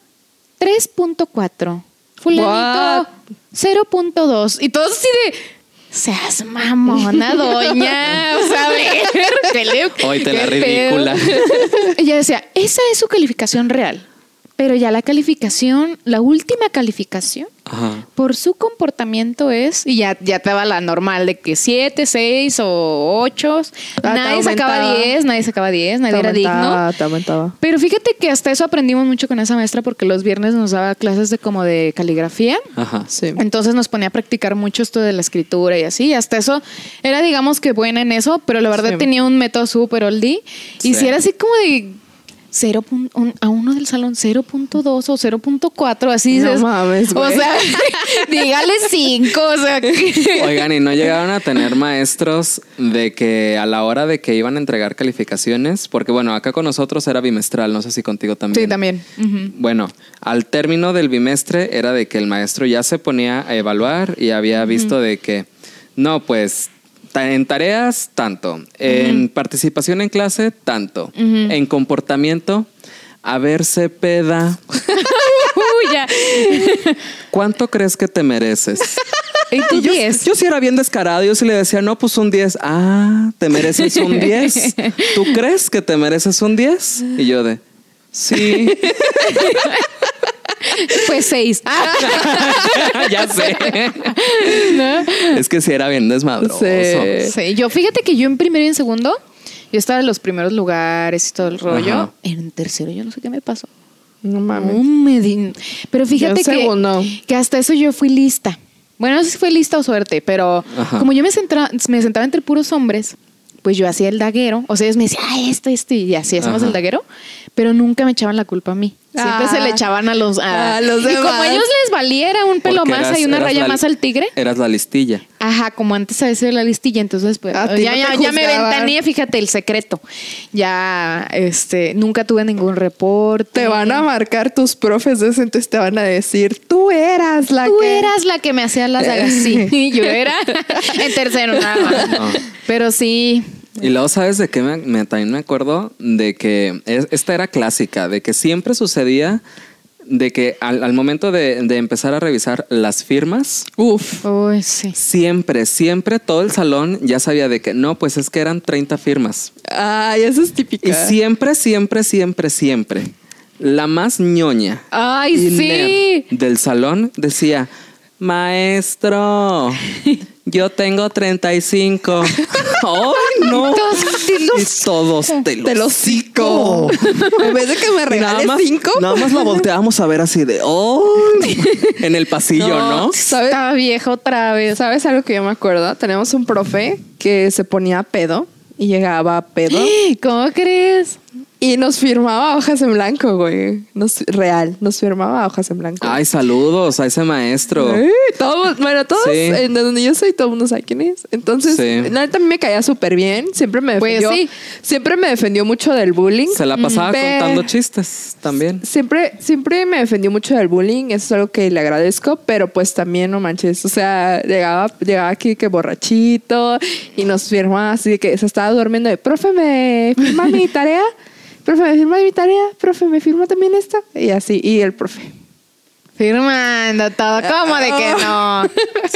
3.4. Fulanito, What? 0.2. Y todos así de, seas mamona, doña. O sea, a ver, ¿qué le Hoy te la ridícula. Ella decía, esa es su calificación real. Pero ya la calificación, la última calificación, Ajá. por su comportamiento es, y ya, ya te va la normal de que 7, 6 o 8. Ah, nadie sacaba aumentaba. 10, nadie sacaba 10, nadie Te era digno. aumentaba, te aumentaba. Pero fíjate que hasta eso aprendimos mucho con esa maestra porque los viernes nos daba clases de como de caligrafía. Ajá. Sí. Entonces nos ponía a practicar mucho esto de la escritura y así. Hasta eso era, digamos que buena en eso, pero la verdad Sí. tenía un método súper oldie. Y Sí. si era así como de 0. pun- un- a uno del salón 0.2 o 0.4, así No dices. mames, O sea, dígale 5, o sea. que- Oigan, ¿y no llegaron a tener maestros de que a la hora de que iban a entregar calificaciones? Porque bueno, acá con nosotros era bimestral, no sé si contigo también. Sí, también. Bueno, al término del bimestre era de que el maestro ya se ponía a evaluar y había visto de que, no, pues en tareas, tanto. En participación en clase, tanto. En comportamiento, a verse peda. ¿Cuánto crees que te mereces? Y tú yo, 10. yo sí era bien descarado. Yo sí le decía, no, pues un 10. Ah, te mereces un 10. ¿Tú crees que te mereces un 10? Y yo de, sí. Pues 6. ya sé. ¿No? Es que sí era bien desmadroso. Sí. Sí, yo fíjate que yo en primero y en segundo, yo estaba en los primeros lugares y todo el rollo. Ajá. En tercero yo no sé qué me pasó. No mames. No me di- Pero fíjate que, segundo. que hasta eso yo fui lista. Bueno, no sé si fue lista o suerte, pero Ajá. como yo me, centra- me sentaba entre puros hombres, pues yo hacía el daguero. O sea, ellos me decían, ah, esto, esto, y así hacemos Ajá. el daguero. Pero nunca me echaban la culpa a mí. Siempre Ah. se le echaban a los... A los y como demás. a ellos les valiera un pelo Porque más eras- y una raya la- más al tigre. Eras la listilla. Ajá, como antes a veces la listilla, entonces pues A ti ya, no ya, ya me ventaneé, fíjate el secreto. Ya, este, nunca tuve ningún reporte. Te van a marcar tus profes de ese, entonces te van a decir, tú eras la Tú que... eras la que me hacía las dagas. Sí, y yo era en tercero nada más. No. Pero sí. Y luego, ¿sabes de qué? Me, me- también me acuerdo de que es- esta era clásica, de que siempre sucedía de que al, al momento de, de empezar a revisar las firmas, Uf. Uy, sí. siempre, siempre todo el salón ya sabía de que no, pues es que eran 30 firmas. Ay, eso es típica. Y siempre, siempre, siempre, siempre, la más ñoña Ay, y sí. nerd del salón decía, maestro, yo tengo 35. ¡Ay, no! Y todos te Te lo cico. en vez de que me regales más, cinco. nada más la volteamos a ver así de, ¡ay! En el pasillo, ¿no? ¿Sabes? Estaba viejo otra vez. ¿Sabes algo que yo me acuerdo? Tenemos un profe que se ponía pedo y llegaba a pedo ¿Cómo crees? Y nos firmaba hojas en blanco, güey. Nos, real, nos firmaba hojas en blanco. Ay, saludos a ese maestro. Todos, bueno, todos, Sí. en de donde yo soy, todo el mundo sabe quién es. Entonces, Sí. la neta a mí me caía súper bien. Siempre me Pues defendió. sí. Siempre me defendió mucho del bullying. Se la pasaba Pe- contando chistes también. Siempre, siempre me defendió mucho del bullying, eso es algo que le agradezco, pero pues también no manches, o sea, llegaba, llegaba aquí que borrachito y nos firmaba así de que se estaba durmiendo de, profe, ¿me firma mi tarea? Profe, ¿me firma mi tarea? Profe, ¿me firma también esta? Y así, y el profe. Firmando todo. ¿Cómo de que no?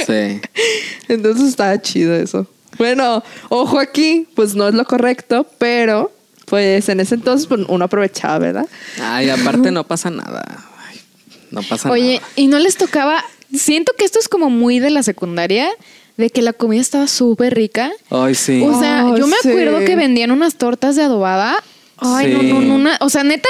Sí. Entonces estaba chido eso. Bueno, ojo aquí, pues no es lo correcto, pero pues en ese entonces pues, uno aprovechaba, ¿verdad? Ay, aparte no pasa nada. Ay, no pasa Oye, nada. ¿y no les tocaba? Siento que esto es como muy de la secundaria, de que la comida estaba súper rica. Ay, sí. O sea, Oh, yo me sí. acuerdo que vendían unas tortas de adobada. Ay, no, Sí. no, no, una- o sea, neta,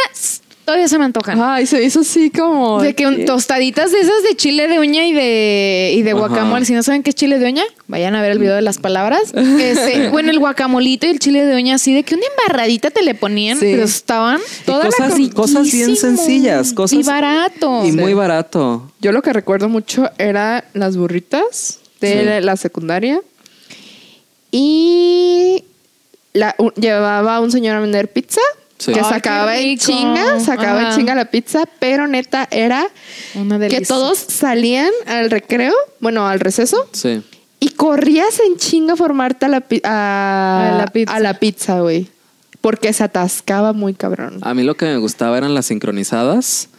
todavía se me antojan. Ay, se hizo así como... De que un- tostaditas de esas de chile de uña y de, y de Ajá. guacamole. Si no saben qué es chile de uña, vayan a ver el video de las palabras. Este, bueno, el guacamolito y el chile de uña, así de que una embarradita te le ponían, Sí. pero estaban Y toda la cosas, cosas bien sencillas. Cosas, Y barato. Y Sí. muy barato. Yo lo que recuerdo mucho era las burritas de Sí. la, la secundaria. Y la, un- llevaba un señor a vender pizza. Sí. Que sacaba en chinga, sacaba en chinga la pizza, pero neta era Una que todos salían al recreo, bueno, al receso, Sí. y corrías en chinga a formarte a la, pi- a, A la pizza. a la pizza, güey. Porque se atascaba muy cabrón. A mí lo que me gustaba eran las sincronizadas.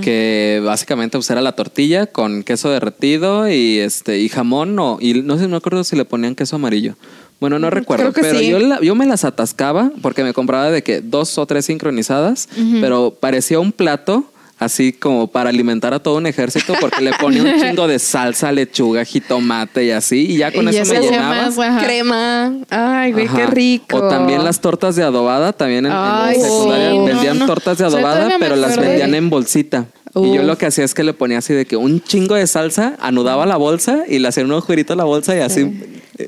Que básicamente pues, era la tortilla con queso derretido y este y jamón o y no sé, no me acuerdo si le ponían queso amarillo. Bueno, no recuerdo, creo que pero sí. yo, la- yo me las atascaba porque me compraba de que dos o tres sincronizadas, pero parecía un plato así como para alimentar a todo un ejército porque le ponía un chingo de salsa, lechuga, jitomate y así y ya con Y eso me llenaba. más. Crema. Ay, güey, qué rico. O también las tortas de adobada, también en, en la Ay, secundaria sí, no, vendían no. tortas de adobada, pero las vendían en bolsita. Y yo lo que hacía es que le ponía así de que un chingo de salsa, anudaba la bolsa y le hacía un agujerito a la bolsa y así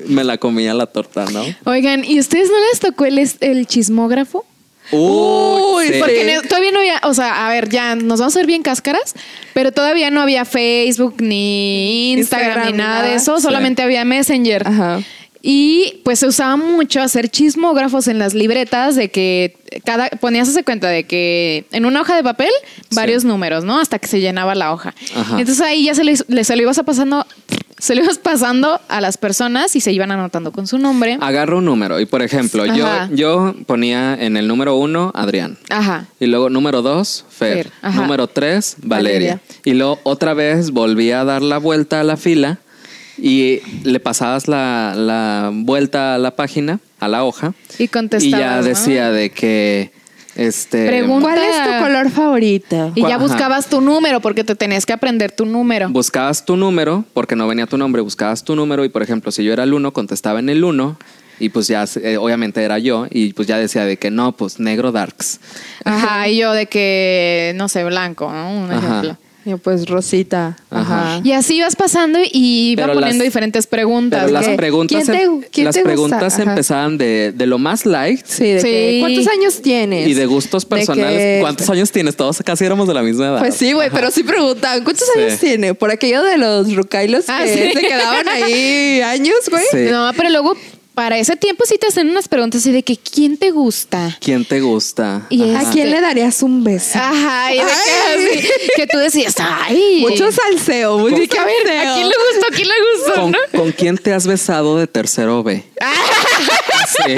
me la comía la torta, ¿no? Oigan, ¿y ustedes no les tocó el, el chismógrafo? Uy, sí. Porque todavía no había, o sea, a ver, ya nos vamos a ver bien cáscaras, pero todavía no había Facebook ni Instagram, Instagram, ni nada de eso, Sí. solamente había Messenger. Ajá. Y pues se usaba mucho hacer chismógrafos en las libretas de que cada ponías ese cuenta de que en una hoja de papel varios números, ¿no? Hasta que se llenaba la hoja. Ajá. Entonces ahí ya se le, se lo ibas a pasando se lo ibas pasando a las personas y se iban anotando con su nombre. Agarro un número y por ejemplo, yo, Ajá. yo ponía en el número uno Adrián. Ajá. Y luego número dos, Fer. Fer, ajá. Número tres, Valeria. Valeria. Y luego otra vez volví a dar la vuelta a la fila y le pasabas la, la vuelta a la página, a la hoja, Y y contestabas. ya ¿no? decía de que este Pregunta- ¿Cuál es tu color favorito? Y ya buscabas tu número porque te tenías que aprender tu número. buscabas tu número, porque no venía tu nombre, buscabas tu número y por ejemplo, si yo era el 1, contestaba en el 1 y pues ya eh, obviamente era yo y pues ya decía de que no, pues negro darks. Ajá, y yo de que, no sé, blanco, ¿no? Un Ajá. ejemplo. Yo, pues Rosita. Ajá. Ajá. Y así ibas pasando y iba Pero poniendo las- diferentes preguntas. Pero las preguntas, ¿Quién te- em- quién las preguntas empezaban de, de lo más light Sí, de Sí. que, ¿cuántos años tienes? y de gustos De personales. que- ¿Cuántos años tienes? Todos casi éramos de la misma edad. Pues sí, güey, pero sí preguntaban, ¿cuántos Sí. años tiene? Por aquello de los rucailos Ah, que sí. se quedaban ahí años, güey. Sí. No, pero luego para ese tiempo sí te hacen unas preguntas así de que ¿quién te gusta? ¿Quién te gusta? Y. ¿A quién le darías un beso? Ajá, y de que, así, que tú decías, ay. Mucho salseo, mucho que a ver, ¿a quién le gustó? ¿A quién le gustó? ¿Con, ¿no? con quién te has besado de tercero B? Así,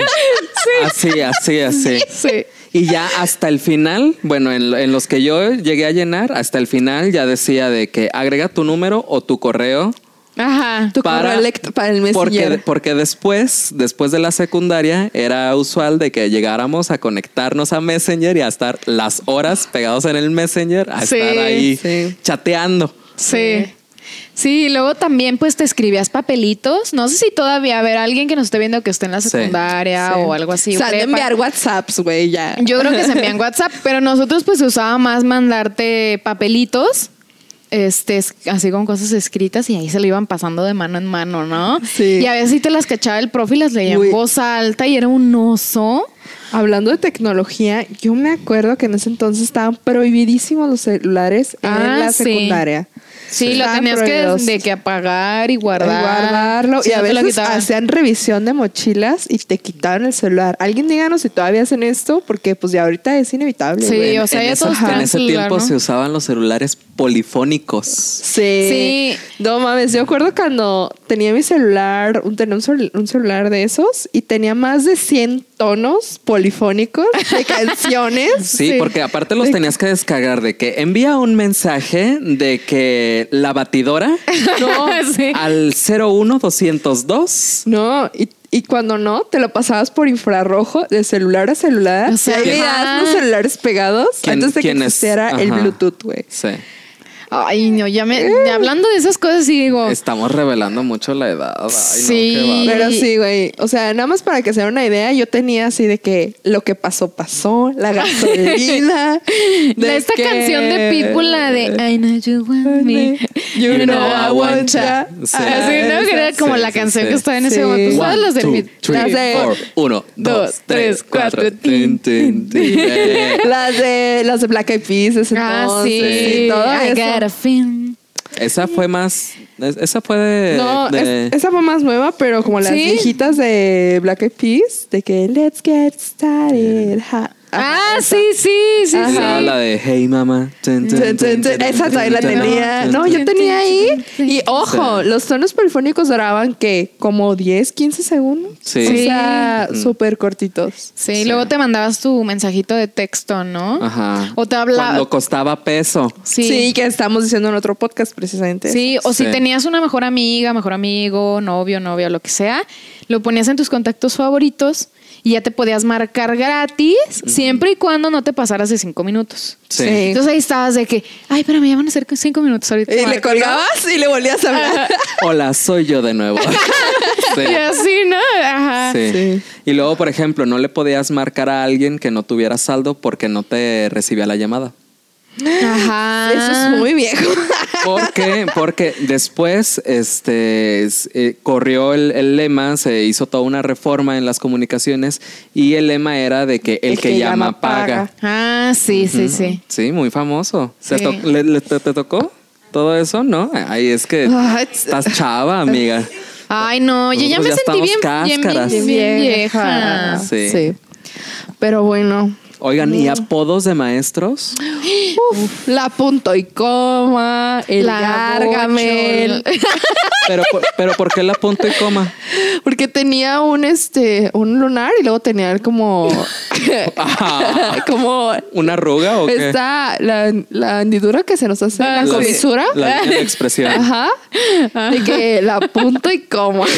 así, así, así. Sí. Y ya hasta el final, bueno, en, en los que yo llegué a llenar, hasta el final ya decía de que agrega tu número o tu correo Ajá. Tu correo elect- para el porque, messenger. porque después, después de la secundaria, era usual de que llegáramos a conectarnos a Messenger y a estar las horas pegados en el Messenger, a Sí, estar ahí sí. chateando. Sí. Sí, y luego también pues te escribías papelitos. No sé si todavía haber alguien que nos esté viendo que esté en la secundaria Sí. o algo así. O sea, de enviar WhatsApps, güey, ya. Yo creo que se envían WhatsApp, pero nosotros pues usaba más mandarte papelitos. Este, es- así con cosas escritas y ahí se lo iban pasando de mano en mano, ¿no? Sí. Y a veces sí te las cachaba el profe y las leía Uy. en voz alta y era un oso. Hablando de tecnología, yo me acuerdo que en ese entonces estaban prohibidísimos los celulares Ah, en la sí. secundaria. Sí, lo tenías que, de que apagar y guardar. guardarlo. Sí, y a no te lo veces hacían revisión de mochilas y te quitaban el celular. Alguien díganos si todavía hacen esto, porque pues ya ahorita es inevitable. Sí, o sea, en ya todos en ese celular, tiempo ¿no? se usaban los celulares polifónicos. Sí. Sí. No mames, yo acuerdo cuando tenía mi celular, un, tenía un, cel- un celular de esos y tenía más de 100 tonos polifónicos de canciones. Sí, Sí. porque aparte los tenías que descargar de que envía un mensaje de que la batidora No, Sí. al 01202 no, y, y cuando no, te lo pasabas por infrarrojo de celular a celular. O sea, y ahí ¿quién- veías los celulares pegados ¿Quién- antes de que existiera el Ajá. Bluetooth, güey. Sí. Ay, no, ya me. Hablando de esas cosas, sí digo. Estamos revelando mucho la edad. Ay, Sí. Pero sí, güey. O sea, nada más para que se den una idea, yo tenía así de que lo que pasó, pasó, la gasolina. de esta que- canción de Pitbull, la de I know you want me. You You know know I I want want ya. Sí. Así, ¿no? Que era como Sí, la canción sí. que estaba en ese momento. ¿Sabes las del two, Pit- three, Las de- four. Uno, dos, Dos, tres, cuatro. cuatro. Tin, tin, tin. Las de, las de Black Eyed Peas, ese Ah, entonces, sí. todo I eso. Got a feeling. Esa fue más. es- Esa fue de. No, de- es- esa fue más nueva, pero como las ¿Sí? viejitas de Black Eyed Peas, de que let's get started. ha- Ah, esa. sí, sí, sí, Ajá. sí. la, la de Hey Mama. Esa la tenía. No, yo tenía ahí. Y Sí. ojo, los tonos polifónicos duraban que como 10, 15 segundos. Sí. O sea, súper cortitos. Sí, Sí. luego te mandabas tu mensajito de texto, ¿no? Ajá. O te hablaba. Cuando costaba peso. Sí. Sí. que estamos diciendo en otro podcast precisamente. Sí, o si tenías una mejor amiga, mejor amigo, novio, novia, lo que sea, lo ponías en tus contactos favoritos y ya te podías marcar gratis siempre y cuando no te pasaras de cinco minutos. Sí. Sí. Entonces ahí estabas de que, ay, pero me llaman a ser cinco minutos ahorita. Y le marco". colgabas y le volvías a hablar. Hola, soy yo de nuevo. Sí. Y así, ¿no? Ajá. Sí. Sí. Y luego, por ejemplo, no le podías marcar a alguien que no tuviera saldo porque no te recibía la llamada. Ajá. Eso es muy viejo. ¿Por qué? Porque después este, es- eh, corrió el, el lema, se hizo toda una reforma en las comunicaciones y el lema era de que el, que, llama, paga. Ah, sí, sí, sí. Sí, muy famoso. ¿Te, Sí. to- le- le- te- te tocó todo eso? ¿No? Ay, es que Ah, estás chava, amiga. Ay, no, yo ya me ya sentí bien, bien, bien vieja. Sí. Sí. Pero bueno, Oigan, ¿y apodos de maestros? Uf, la punto y coma, el La Gargamel. Pero, por- pero ¿por qué la punto y coma? Porque tenía un este un lunar y luego tenía como Ajá. como ¿Una arruga o qué? está la, la hendidura que se nos hace Ah, la sí. comisura. La de expresión. Ajá. De que la punto y coma.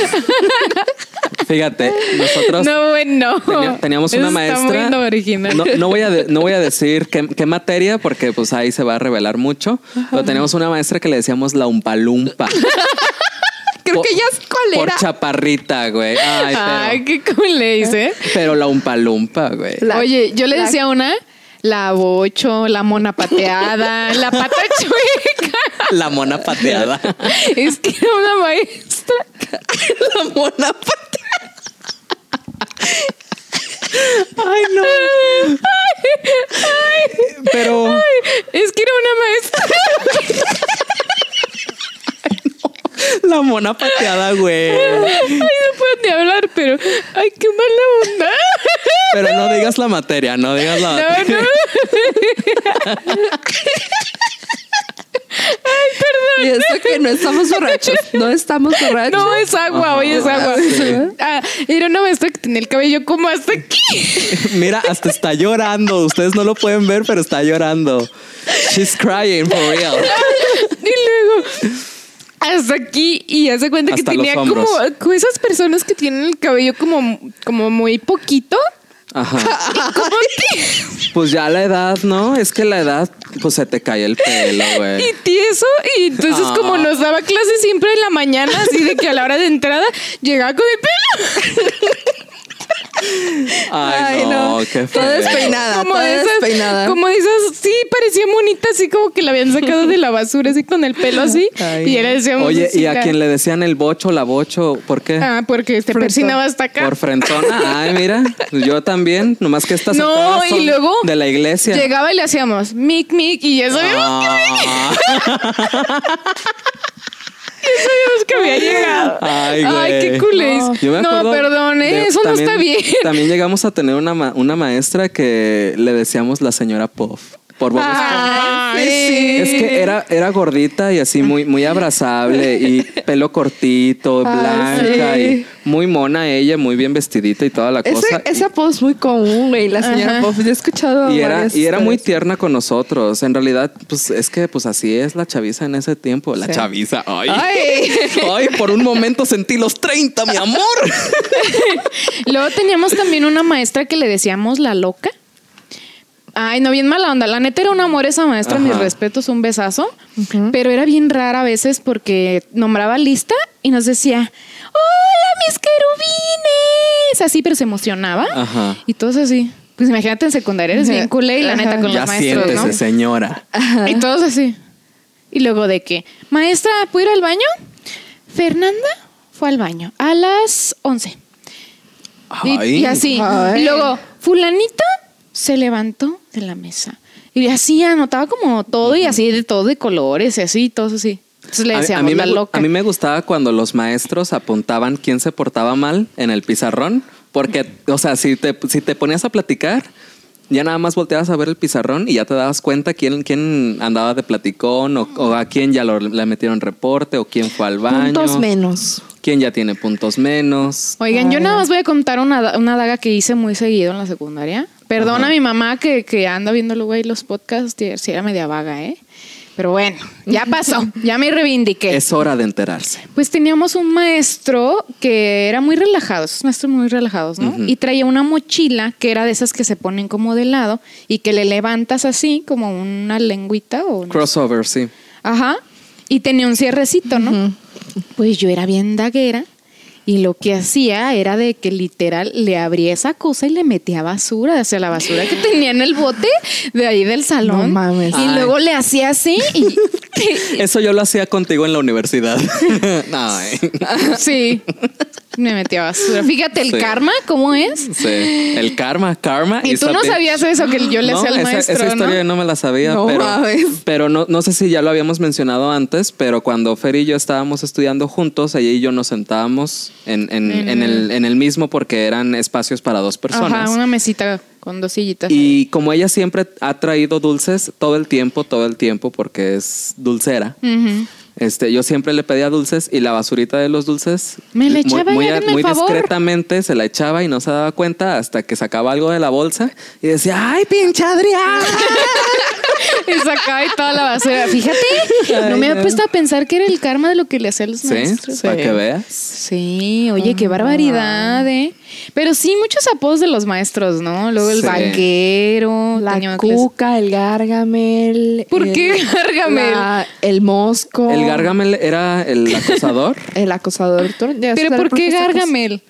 Fíjate, nosotros No, bueno. Tenía- teníamos una Eso maestra. Está muy original. No, no voy a de- no voy a decir qué, qué materia porque pues ahí se va a revelar mucho. Pero teníamos una maestra que le decíamos la umpalumpa. Creo Por- que ya es cuál Por chaparrita, güey. Ay, Ay, pero, qué cool le hice. pero la umpalumpa, güey. La- Oye, yo le la- decía una, la bocho, la mona pateada, la pata chueca. La mona pateada. Es que era una maestra. la mona Ay, no. Pero Es que era una maestra. la mona pateada, güey. Ay, no puedo ni hablar, pero. Ay, qué mala onda. Pero no digas la materia, no digas la No, materia. no. Y eso que no estamos borrachos. No estamos borrachos. No, es agua, hoy es agua. sí. Ah, era una maestra que tenía el cabello como hasta aquí. Mira, hasta está llorando. Ustedes no lo pueden ver, pero está llorando. She's crying for real. Y luego hasta aquí y hace cuenta Hasta que tenía como, como esas personas que tienen el cabello como, como muy poquito. Ajá. Pues ya la edad, ¿no? Es que la edad, pues se te cae el pelo, güey. y tieso. Y entonces Ah. como nos daba clases siempre en la mañana, así de que a la hora de entrada llegaba con el pelo. Ay, no, qué feo. Todo despeinada, Como toda de esas, despeinada. como de esas, sí, parecía monita, así como que la habían sacado de la basura, así con el pelo así. Ay, y le decíamos Oye, ¿y a la- quien le decían el bocho, la bocho? ¿Por qué? Ah, porque te persinaba hasta acá. Por frentona. Ay, mira, yo también, nomás que estas No, y luego de la iglesia. Llegaba y le hacíamos mic, mic, y ya sabíamos, Ah. ya sabíamos que había llegado. Ay, güey. qué culés. No. Yo me No, perdón, ¿eh? de- eso no está bien. También llegamos a tener una, ma- una maestra que le decíamos la señora Puff. Por Bob Esponja. Ay, sí. Es que era, era gordita y así muy, muy abrazable y pelo cortito, Ay, blanca sí. y muy mona ella, muy bien vestidita y toda la cosa. Ese, ese apodo es muy común, güey. La señora Ajá. Puff. Yo he escuchado. y era, y era muy tierna con nosotros. En realidad, pues es que pues así es la chaviza en ese tiempo. La Sí. chaviza. Ay. Ay. Ay, por un momento sentí los 30, mi amor. Luego teníamos también una maestra que le decíamos la loca. Ay, no, bien mala onda. La neta era un amor esa maestra, Ajá. mis respetos, un besazo. Pero era bien rara a veces porque nombraba lista y nos decía, ¡Hola, mis querubines! Así, pero se emocionaba. Ajá. Y todos así. Pues imagínate en secundaria, eres bien culé y la neta con ya los maestros, siéntese, ¿no? señora. Y todos así. Y luego de que, maestra, ¿puedo ir al baño? Fernanda fue al baño a las 11. Y, Ay. y así. Ay. Y luego, fulanita se levantó de la mesa. Y así anotaba como todo y así de todo de colores y así, todo así. Entonces le A- decíamos a, mí la loca. a mí me gustaba cuando los maestros apuntaban quién se portaba mal en el pizarrón, porque, o sea, si te, si te ponías a platicar, ya nada más volteabas a ver el pizarrón y ya te dabas cuenta quién, quién andaba de platicón o, o a quién ya lo, le metieron reporte o quién fue al baño, Puntos menos. quién ya tiene puntos menos. Oigan, yo nada más voy a contar una, una daga que hice muy seguido en la secundaria. Perdona a mi mamá que, que anda viendo luego ahí los podcasts, que si era media vaga, ¿eh? Pero bueno, ya pasó, ya me reivindiqué. Es hora de enterarse. Pues teníamos un maestro que era muy relajado, esos maestros muy relajados, ¿no? Y traía una mochila que era de esas que se ponen como de lado y que le levantas así como una lengüita o... Crossover, sí. Ajá. Y tenía un cierrecito, ¿no? Pues yo era bien daguera y lo que hacía era de que literal le abría esa cosa y le metía basura, hacia la basura que tenía en el bote de ahí del salón. No mames. Y Ay. luego le hacía así y... Eso yo lo hacía contigo en la universidad. no, eh. sí, me metía basura. Fíjate el Sí. karma, ¿cómo es? Sí. El karma, karma. Y tú no sabías eso que yo le No, hacía al esa, maestro, esa historia ¿no? no me la sabía, No pero, mames. pero no, no sé si ya lo habíamos mencionado antes, pero cuando Fer y yo estábamos estudiando juntos, ella y yo nos sentábamos en, en- En en el- en el mismo porque eran espacios para dos personas. Ajá, una mesita. Con dos sillitas. Y como ella siempre ha traído dulces todo el tiempo, todo el tiempo, porque es dulcera. Este, yo siempre le pedía dulces y la basurita de los dulces Me la muy- echaba muy, muy favor. discretamente se la echaba y no se daba cuenta hasta que sacaba algo de la bolsa y decía, ¡ay, pinche Adrián! Y sacaba y toda la basura. Fíjate, no me había puesto a pensar que era el karma de lo que le hacía a los sí, maestros. para que veas. Sí, oye, qué barbaridad, ¿eh? Pero sí, muchos apodos de los maestros, ¿no? Luego el Sí. vaquero. La tenía que les- cuca, el gargamel. ¿Por el- qué Gargamel? la- el mosco. El Gargamel era el acosador. El acosador. ¿Tú ya ¿Pero por qué Gargamel?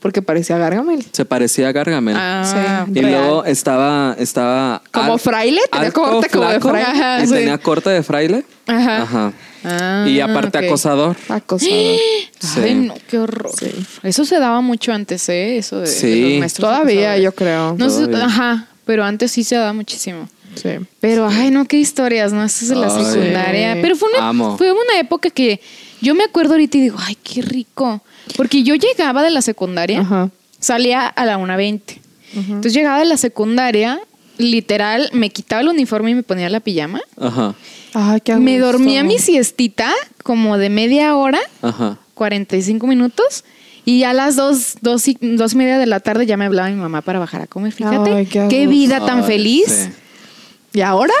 Porque parecía Gargamel. Se parecía a Gargamel. Ah, Sí. y real. luego estaba, estaba ¿Como fraile? ¿Tenía corte como de fraile? Ajá, y sí. tenía corte de fraile. Ajá. Ajá. Ah, y aparte acosador. Acosador. Sí. Ay, no, qué horror. Sí. Eso se daba mucho antes, ¿eh? Eso de, de Sí. los maestros Todavía, acosadores. yo creo. No sé, todavía. ajá, pero antes sí se daba muchísimo. Sí. Pero, ay, no, qué historias, ¿no? Esto es de la Ay. secundaria. Pero fue una, Amo. fue una época que yo me acuerdo ahorita y digo, ay, qué rico. Porque yo llegaba de la secundaria, Ajá. salía a la 1.20. Entonces llegaba de la secundaria, literal, me quitaba el uniforme y me ponía la pijama. Ajá. Ay, qué a Me dormía mi siestita como de media hora, Ajá. 45 minutos. Y ya a las dos, dos, y, dos y media de la tarde ya me hablaba mi mamá para bajar a comer. Fíjate, Ay, qué vida tan Ay, feliz. sí. ¿Y ahora?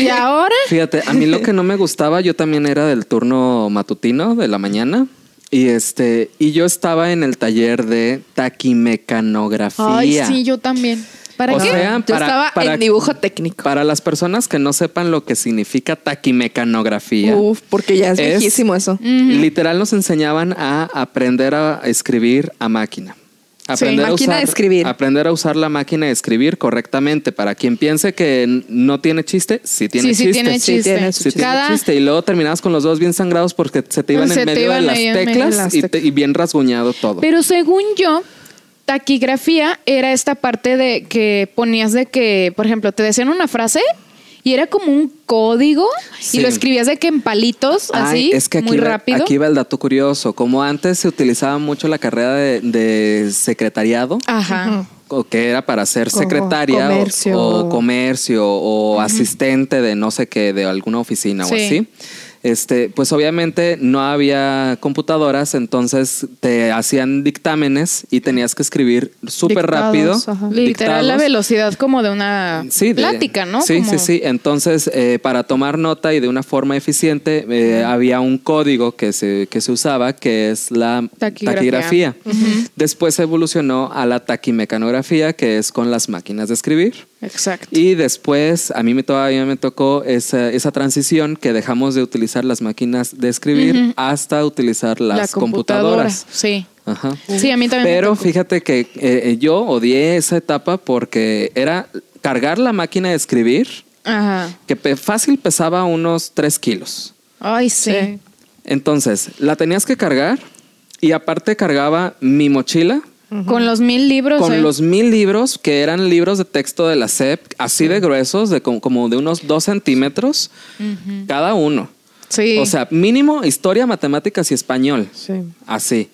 Y ahora, Fíjate, a mí lo que no me gustaba, yo también era del turno matutino de la mañana. Y este, y yo estaba en el taller de taquimecanografía. ay, sí, yo también. ¿Para O qué? sea, Yo para- estaba para- en dibujo técnico. Para las personas que no sepan lo que significa taquimecanografía, Uf, porque ya es, Es- viejísimo eso. literal nos enseñaban a aprender a escribir a máquina. Aprender a máquina usar, de escribir. Aprender a usar la máquina de escribir correctamente. Para quien piense que no tiene chiste, sí tiene sí, sí, chiste. tiene Sí, chiste. tiene su Sí tiene Cada, chiste. Y luego terminabas con los dos bien sangrados porque se te iban Se en te medio iban de las ahí en medio de teclas las y, te- teclas. y bien rasguñado todo. Pero según yo, taquigrafía era esta parte de que ponías de que, por ejemplo, te decían una frase y era como un código Sí. y lo escribías de que en palitos, Ay, así, es que aquí muy va, rápido. Aquí va el dato curioso. Como antes se utilizaba mucho la carrera de, de secretariado, Ajá. o que era para ser secretaria o- comercio. O, comercio o asistente de no sé qué, de alguna oficina Sí. o así. Este, pues obviamente no había computadoras, entonces te hacían dictámenes y tenías que escribir súper rápido. ajá. Literal la velocidad como de una Sí, de- plática, ¿no? Sí, Como- sí, sí. Entonces, eh, para tomar nota y de una forma eficiente, eh, había un código que se, que se usaba, que es la Taquigrafía. taquigrafía. Después evolucionó a la taquimecanografía, que es con las máquinas de escribir. Exacto. Y después, a mí me, todavía me tocó esa, esa transición que dejamos de utilizar las máquinas de escribir hasta utilizar las la computadora. computadoras. Sí. Ajá. Sí, a mí también. me Pero tocó. fíjate que eh, eh, yo odié esa etapa porque era cargar la máquina de escribir, Ajá. que fácil pesaba unos 3 kilos. Ay, sí. Sí. Entonces, la tenías que cargar y aparte cargaba mi mochila Con los mil libros. con ¿eh? los mil libros que eran libros de texto de la SEP, así de gruesos, de como, como de unos 2 centímetros cada uno. Sí. O sea, mínimo historia, matemáticas y español. Sí. Así.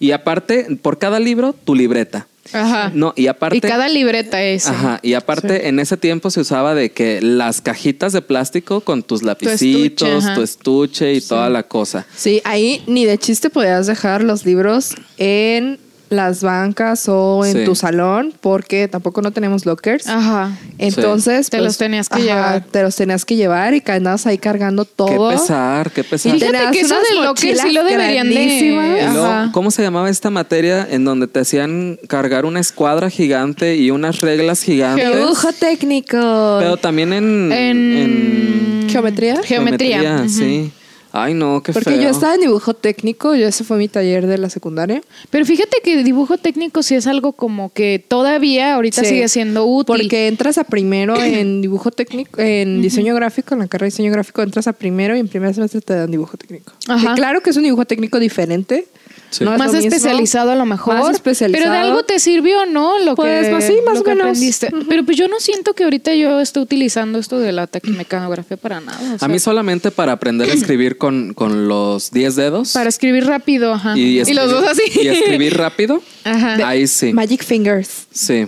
Y aparte, por cada libro, tu libreta. Ajá. No, y aparte. y cada libreta es. Ajá, y aparte en ese tiempo se usaba de que las cajitas de plástico con tus lapicitos, tu estuche y toda la cosa. Sí, ahí ni de chiste podías dejar los libros en las bancas o en Sí. tu salón porque tampoco no tenemos lockers. Ajá. Entonces, Te pues, los tenías que llevar. Te los tenías que llevar y andabas ahí cargando todo. Qué pesar, qué pesar. Y fíjate que eso unas del locker sí lo deberían de. Ajá. ¿Cómo se llamaba esta materia en donde te hacían cargar una escuadra gigante y unas reglas gigantes? Dibujo técnico. Pero también en, En ¿Geometría? Geometría. ujú. sí. Ay, no, qué Porque feo. yo estaba en dibujo técnico, yo ese fue mi taller de la secundaria. Pero fíjate que dibujo técnico sí es algo como que todavía ahorita Sí. sigue siendo útil. Porque entras a primero en dibujo técnico, en diseño gráfico, en la carrera de diseño gráfico entras a primero y en primer semestre te dan dibujo técnico. Ajá. Que claro que es un dibujo técnico diferente. Sí. No es más lo mismo. especializado a lo mejor. Más especializado. Pero de algo te sirvió, ¿no? Lo Pues, que, más sí, más lo o que menos. aprendiste. Pero pues yo no siento que ahorita yo esté utilizando esto de la taquimecanografía para nada. o A mí solamente para aprender a escribir con, con los 10 dedos. para escribir rápido, ajá. y, Y, los dos así. Y escribir rápido. Ajá. Ahí sí. Magic Fingers. Sí.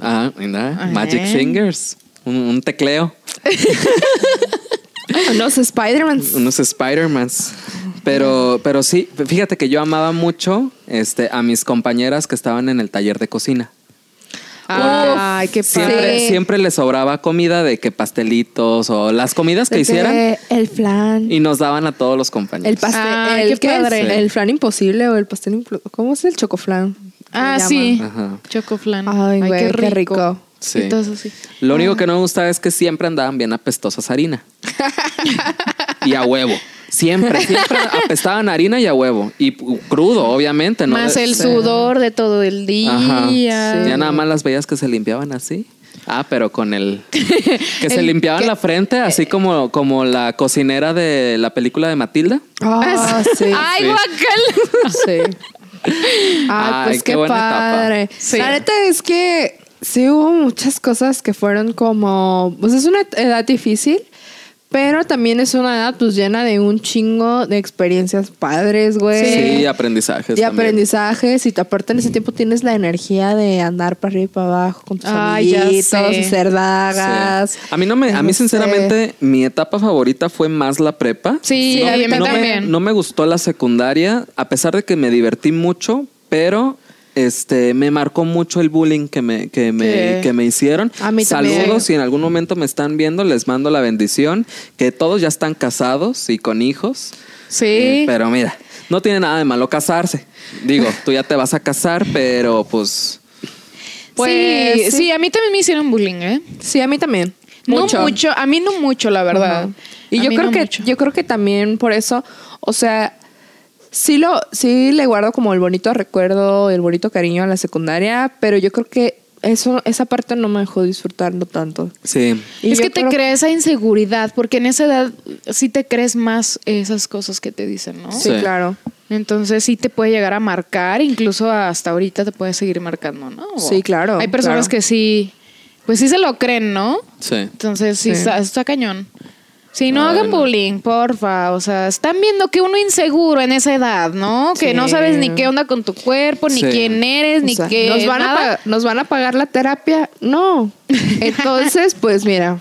Ah, mira, Ajá. Magic Fingers. Un, un tecleo. Los Spider-Man. Unos Spider-Mans. Pero, pero sí, fíjate que yo amaba mucho este, a mis compañeras que estaban en el taller de cocina. Ay, qué Siempre, padre. siempre les sobraba comida de que pastelitos o las comidas que De hicieran El flan. y nos daban a todos los compañeros. El pastel. El, qué ¿qué es? padre. El flan imposible o el pastel impl- ¿Cómo es el chocoflan? Ah, sí. Ajá. Chocoflan. Ay, güey, qué rico. Sí. Y todo eso sí. Lo único que no me gustaba es que siempre andaban bien apestosas harina. y a huevo. Siempre, siempre apestaban harina y a huevo. Y crudo, obviamente. ¿no? Más el sudor de todo el día. Ajá. Sí. Ya nada más las veías que se limpiaban así. Ah, pero con el... Que se limpiaban la frente, así como, como la cocinera de la película de Matilda. Ah, sí. Ay, Sí. guacal. Sí. Ay, Ay, pues qué qué, buena etapa. padre. Sí. La neta es que sí hubo muchas cosas que fueron como. Pues es una edad difícil, pero también es una edad pues llena de un chingo de experiencias padres, güey. Sí, aprendizajes. Y también. aprendizajes, y te- aparte en ese tiempo tienes la energía de andar para arriba y para abajo con tus Ay, amiguitos, hacer dagas. Sí. A mí no me, a mí No sé. sinceramente, mi etapa favorita fue más la prepa. Sí, no, a mí no me, también. no me gustó la secundaria, a pesar de que me divertí mucho, pero este me marcó mucho el bullying que me, que me, que me hicieron. A mí Saludos, también. si en algún momento me están viendo, les mando la bendición, que todos ya están casados y con hijos. Sí. Eh, pero mira, no tiene nada de malo casarse. Digo, tú ya te vas a casar, pero pues Pues, sí, sí. sí, a mí también me hicieron bullying, ¿eh? Sí, a mí también. No mucho, a mí no mucho, la verdad. Y A yo creo no que mucho. yo creo que también por eso, o sea, sí lo sí le guardo como el bonito recuerdo, el bonito cariño a la secundaria, pero yo creo que eso esa parte no me dejó disfrutarlo tanto. sí. Y es que te creo- crea esa inseguridad, porque en esa edad sí te crees más esas cosas que te dicen, ¿no? Sí, Sí. claro. Entonces sí te puede llegar a marcar, incluso hasta ahorita te puede seguir marcando, ¿no? O- Sí, claro, Hay personas claro. que sí, pues sí se lo creen, ¿no? Sí. Entonces sí, Sí. Está, está cañón. Sí, no Ay, hagan no. bullying, porfa. O sea, están viendo que uno inseguro en esa edad, ¿no? Que Sí. no sabes ni qué onda con tu cuerpo, ni Sí. quién eres, O ni sea, qué. nos van a nada. nos van a pagar la terapia? No. Entonces, pues mira,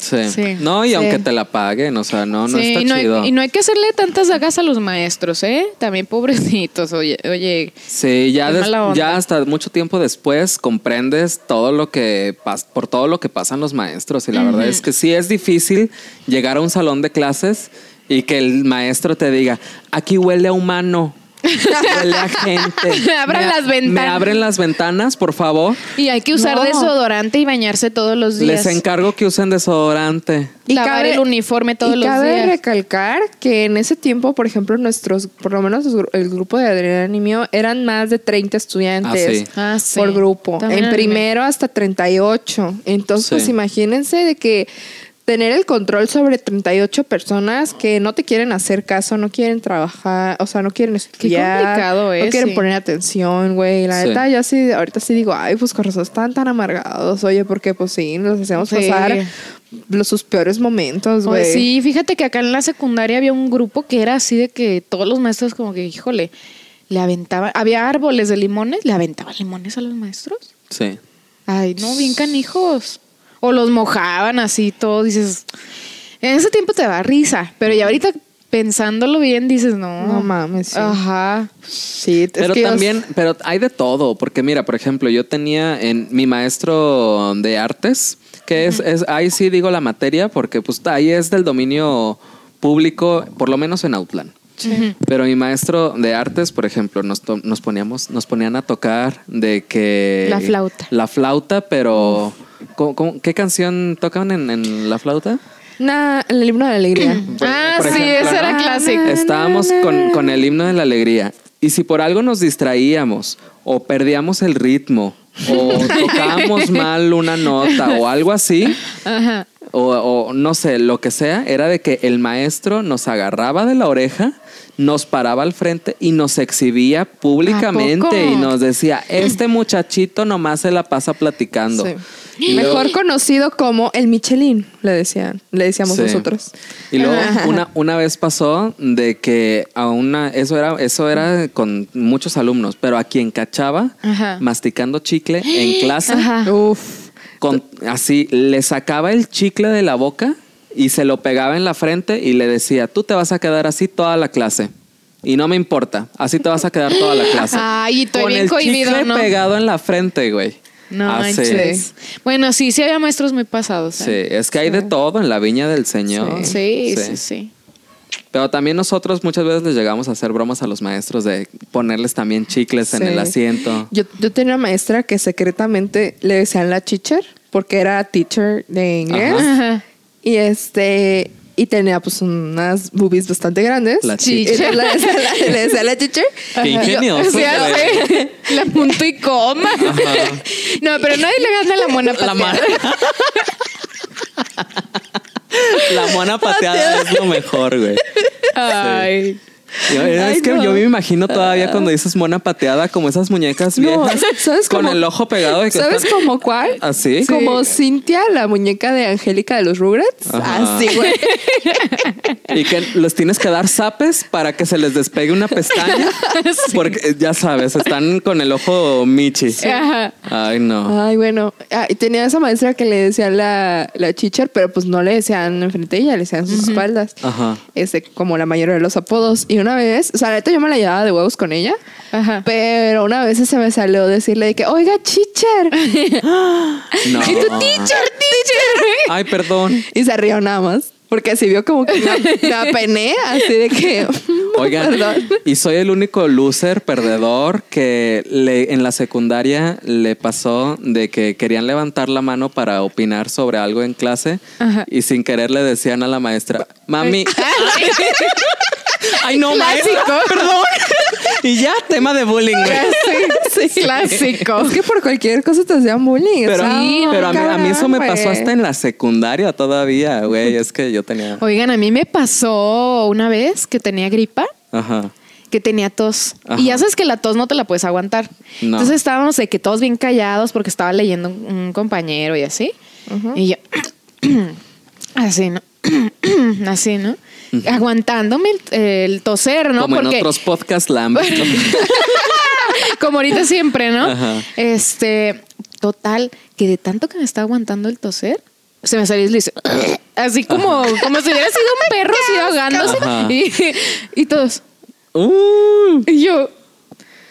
Sí. Sí. No, y Sí. aunque te la paguen, o sea, no, no Sí, está y no, hay, chido. y no hay que hacerle tantas dagas a los maestros, ¿eh? También pobrecitos, oye, oye. Sí, ya, des- ya hasta mucho tiempo después comprendes todo lo que por todo lo que pasan los maestros y la verdad es que sí es difícil llegar a un salón de clases y que el maestro te diga, aquí huele a humano. Huele a gente. Abran Me- las ventanas. Me abren las ventanas, por favor. Y hay que usar No. desodorante y bañarse todos los días. Les encargo que usen desodorante. Y Lavar cabe- el uniforme todos y los cabe días. recalcar que en ese tiempo, por ejemplo, nuestros, por lo menos el grupo de Adriana y mío, eran más de 30 estudiantes Ah, Ah, sí. por grupo. También en primero hasta 38. Entonces, pues Sí. imagínense de que tener el control sobre 38 personas que no te quieren hacer caso, no quieren trabajar, o sea, no quieren estudiar. complicado es, No quieren sí. poner atención, güey. La Sí. neta, yo sí, ahorita sí digo, ay, pues con razón están tan amargados. Oye, porque pues sí, nos hacemos Sí. pasar los, sus peores momentos, Oye, güey. sí, fíjate que acá en la secundaria había un grupo que era así de que todos los maestros como que, híjole, le aventaban, había árboles de limones, le aventaban limones a los maestros. Sí. Ay, no, bien canijos. O los mojaban así, todo, dices, en ese tiempo te da risa, pero ya ahorita pensándolo bien dices, no. No mames, sí. Ajá. Sí, es Pero que también, pero hay de todo, porque mira, por ejemplo, yo tenía en mi maestro de artes, que es, es, ahí sí digo la materia, porque pues ahí es del dominio público, por lo menos en Outland. Pero mi maestro de artes, por ejemplo, nos, nos poníamos, nos ponían a tocar de que La flauta. La flauta, pero ¿cómo- cómo- ¿qué canción tocan en, en la flauta? Nah, el himno de la alegría. ah, por sí, ejemplo, ese era ¿no? clásico. Estábamos con, con el himno de la alegría. Y si por algo nos distraíamos o perdíamos el ritmo o tocábamos mal una nota o algo así, Ajá. o, o no sé, lo que sea, era de que el maestro nos agarraba de la oreja, nos paraba al frente y nos exhibía públicamente y nos decía, este muchachito nomás se la pasa platicando. Sí. Y luego- Mejor conocido como el Michelin, le decían, le decíamos Sí. nosotros. Y luego una, una vez pasó de que a una, eso era, eso era con muchos alumnos, pero a quien cachaba Ajá. masticando chicle en clase. Uf. con, así le sacaba el chicle de la boca y se lo pegaba en la frente y le decía, tú te vas a quedar así toda la clase. Y no me importa, así te vas a quedar toda la clase. Ay, estoy con bien el cohibido, chicle ¿no? pegado en la frente, güey. No Así. manches. Bueno, sí, sí había maestros muy pasados. Sí, ¿eh? es que hay de todo en la viña del Señor. Sí, sí, sí. Pero también nosotros muchas veces les llegamos a hacer bromas a los maestros de ponerles también chicles en Sí. el asiento. Yo, yo tenía una maestra que secretamente le decían la teacher porque era teacher de inglés. Ajá. Ajá. Y este. Y tenía pues unas boobies bastante grandes. La decía la, le decía la teacher. Qué ingenioso. La punto y coma. No, pero nadie le gana la mona La, pateada. La mona pateada es lo mejor, güey. Ay. Yo- es Ay, que no. yo me imagino todavía cuando dices mona pateada, como esas muñecas No, viejas. ¿sabes con cómo? el ojo pegado. de que ¿Sabes están- como cuál? ¿Así? Como Cintia, la muñeca de Angélica de los Rugrats. Ajá. Así, güey. Y que los tienes que dar zapes para que se les despegue una pestaña. Porque eh, ya sabes, están con el ojo michi. Ajá. Ay, no. Ay, bueno. Ah, y tenía esa maestra que le decía la, la teacher, pero pues no le decían enfrente de ella, le decían sus espaldas. Ajá. Este, como la mayoría de los apodos. Y una vez, o sea, la neta yo me la llevaba de huevos con ella. Ajá. Pero una vez se me salió decirle de que, oiga, teacher. No. Y tú, teacher, teacher. Ay, perdón. Y se rió nada más. Porque así vio como que me, me apené, así de que. Oigan, Perdón. y soy el único loser perdedor que le, en la secundaria le pasó de que querían levantar la mano para opinar sobre algo en clase Ajá. y sin querer le decían a la maestra, mami. Ay, no, maestra, perdón. Y ya, tema de bullying, güey. Sí, sí. Clásico. Es que por cualquier cosa te hacían bullying. Pero, o sea, pero a, mí, a mí eso me pasó hasta en la secundaria todavía, güey. Es que yo tenía... Oigan, a mí me pasó una vez que tenía gripa. Ajá. que tenía tos. Ajá. Y ya sabes que la tos no te la puedes aguantar. No. Entonces estábamos de que todos bien callados porque estaba leyendo un, un compañero y así. Y yo, así, ¿no? así, ¿no? Aguantándome el, el toser, ¿no? Como porque en otros podcasts la han visto. como ahorita siempre, ¿no? Ajá. Este, total, que de tanto que me estaba aguantando el toser, se me salió y le hice, así como, como si hubiera sido un perro así ahogándose. Y, y todos, Uh, y yo,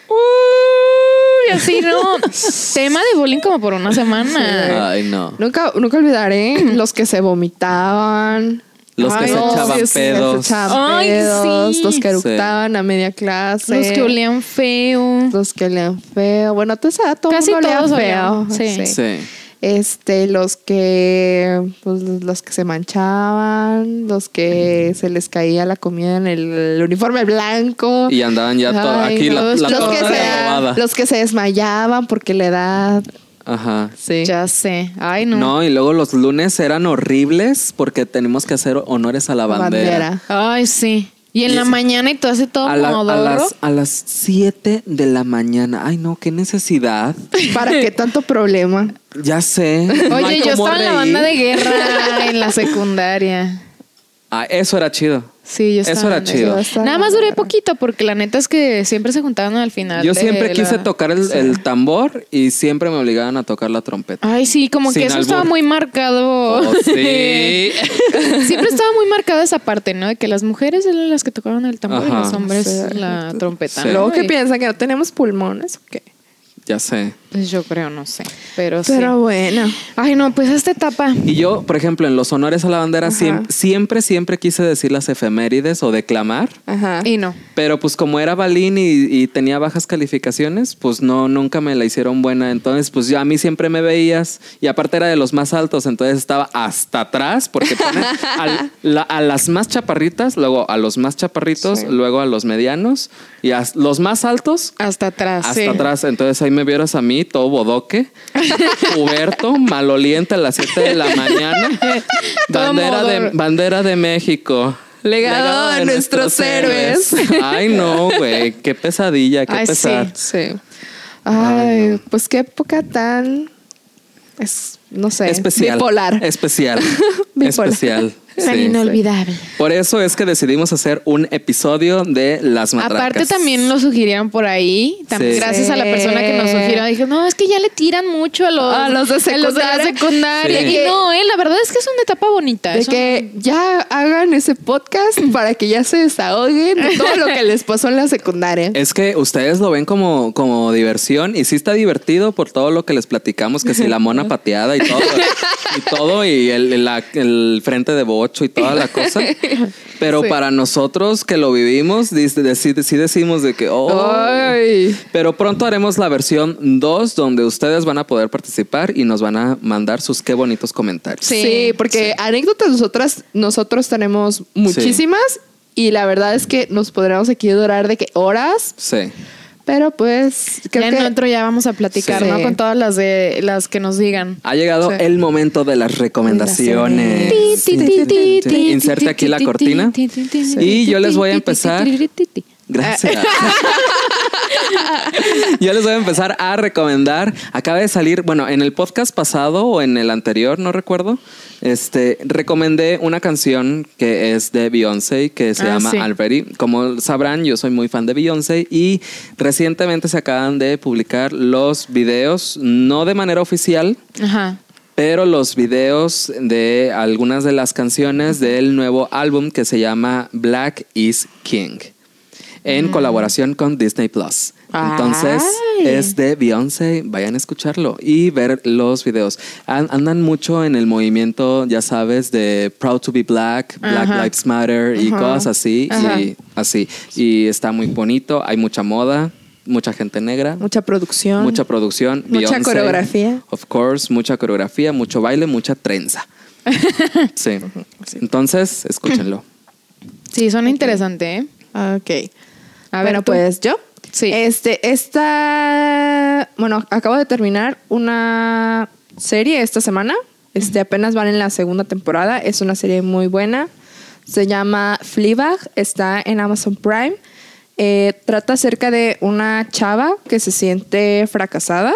uy, así no. Tema de bullying como por una semana. ay, no. Nunca, nunca olvidaré los que se vomitaban. Los que Ay, se no, echaban sí, sí, pedos. Los que se echaban Ay, pedos, sí. los que Sí. eructaban a media clase. Los que olían feo. Los que olían feo. Bueno, a todo Casi mundo olía todos feo. olían, sí. Sí. Este, los que, pues, los que se manchaban, los que se les caía la comida en el, el uniforme blanco. Y andaban ya todo. Ay, Aquí la, no, la los, que se, robada. los que se desmayaban porque la edad. Ajá. Sí. Ya sé. Ay, no. No. y luego los lunes eran horribles porque tenemos que hacer honores a la bandera. Ay, sí. Y en Y la mañana y todo así todo A, la- a las, a las 7 de la mañana. Ay, no, qué necesidad. ¿Para qué tanto problema? Ya sé. No Oye, yo estaba en la banda de guerra en la secundaria. Ah, eso era chido. Sí, yo Eso estaba era en chido. eso. Nada más duré poquito porque la neta es que siempre se juntaban al final. Yo siempre la- quise tocar el, el tambor y siempre me obligaban a tocar la trompeta. Ay, sí, como Sin que eso estaba muy marcado. Oh, sí. Siempre estaba muy marcada esa parte, ¿no? De que las mujeres eran las que tocaban el tambor y los hombres Sí. la trompeta. Sí. ¿no? Luego, ¿qué Y- piensan? ¿Que no tenemos pulmones o qué? Ya sé. Pues yo creo, no sé. Pero, sí. Pero bueno. Ay, no, pues esta etapa. Y yo, por ejemplo, en los honores a la bandera Ajá. siem- siempre, siempre quise decir las efemérides o declamar. Ajá. Y no. Pero pues como era balín y, y tenía bajas calificaciones, pues no, nunca me la hicieron buena. Entonces, pues ya a mí siempre me veías y aparte era de los más altos, entonces estaba hasta atrás porque ponen al- la- a las más chaparritas, luego a los más chaparritos, Sí. luego a los medianos y a los más altos. Hasta atrás. Hasta sí. atrás, entonces ahí me vieras a mí, todo bodoque, puberto, maloliente a las 7 de la mañana, bandera de, bandera de México. Legado de nuestros héroes. Ay, no, güey. Qué pesadilla, qué Ay, sí. pesar. Sí. Ay, pues qué época tan. Es, no sé. Especial. Bipolar. Especial. Bipolar. Especial. Tan sí. inolvidable. Por eso es que decidimos hacer un episodio de las matracas. Aparte también lo sugirieron por ahí, también Sí. gracias a la persona que nos sugirió, dije, no, es que ya le tiran mucho a los, A los de secundaria. secundaria. Sí. Y no, eh, la verdad es que es una etapa bonita. De que ya hagan ese podcast para que ya se desahoguen de todo lo que les pasó en la secundaria. Es que ustedes lo ven como, como diversión y sí está divertido por todo lo que les platicamos, que si la mona pateada y todo, y todo, y el, el frente de y toda la cosa. Pero Sí. para nosotros que lo vivimos, deci- sí, decimos de que, oh. Ay. Pero pronto haremos la versión 2 donde ustedes van a poder participar y nos van a mandar sus qué bonitos comentarios. Sí, Sí, porque anécdotas nosotras, nosotros tenemos muchísimas y la verdad es que nos podríamos aquí durar de que horas, Sí. Pero pues creo ya que en otro ya vamos a platicar, Sí. ¿no? Con todas las de las que nos digan. Ha llegado Sí. el momento de las recomendaciones. Inserte aquí la cortina. Y yo les voy a empezar. Gracias. Yo les voy a empezar a recomendar. Acaba de salir, bueno, en el podcast pasado o en el anterior, no recuerdo. Este, recomendé una canción que es de Beyoncé que se Ah, llama sí. Already. Como sabrán, yo soy muy fan de Beyoncé y recientemente se acaban de publicar los videos, no de manera oficial, Ajá. pero los videos de algunas de las canciones del nuevo álbum que se llama Black is King en colaboración con Disney Plus. Entonces Ay. es de Beyoncé, vayan a escucharlo y ver los videos. An- andan mucho en el movimiento, ya sabes, de Proud to be Black, Black Ajá. Lives Matter y Ajá. cosas así Ajá. y así. Y está muy bonito, hay mucha moda, mucha gente negra. mucha producción. Mucha producción. Mucha Beyoncé, coreografía. Of course, mucha coreografía, mucho baile, mucha trenza. Sí. Entonces, escúchenlo. Sí, suena interesante, ¿eh? Ok. A ver, bueno, tú. pues yo. Sí. Este, esta. Bueno, acabo de terminar una serie esta semana. Este, apenas van en la segunda temporada. Es una serie muy buena. Se llama Fleabag. Está en Amazon Prime. Eh, trata acerca de una chava que se siente fracasada.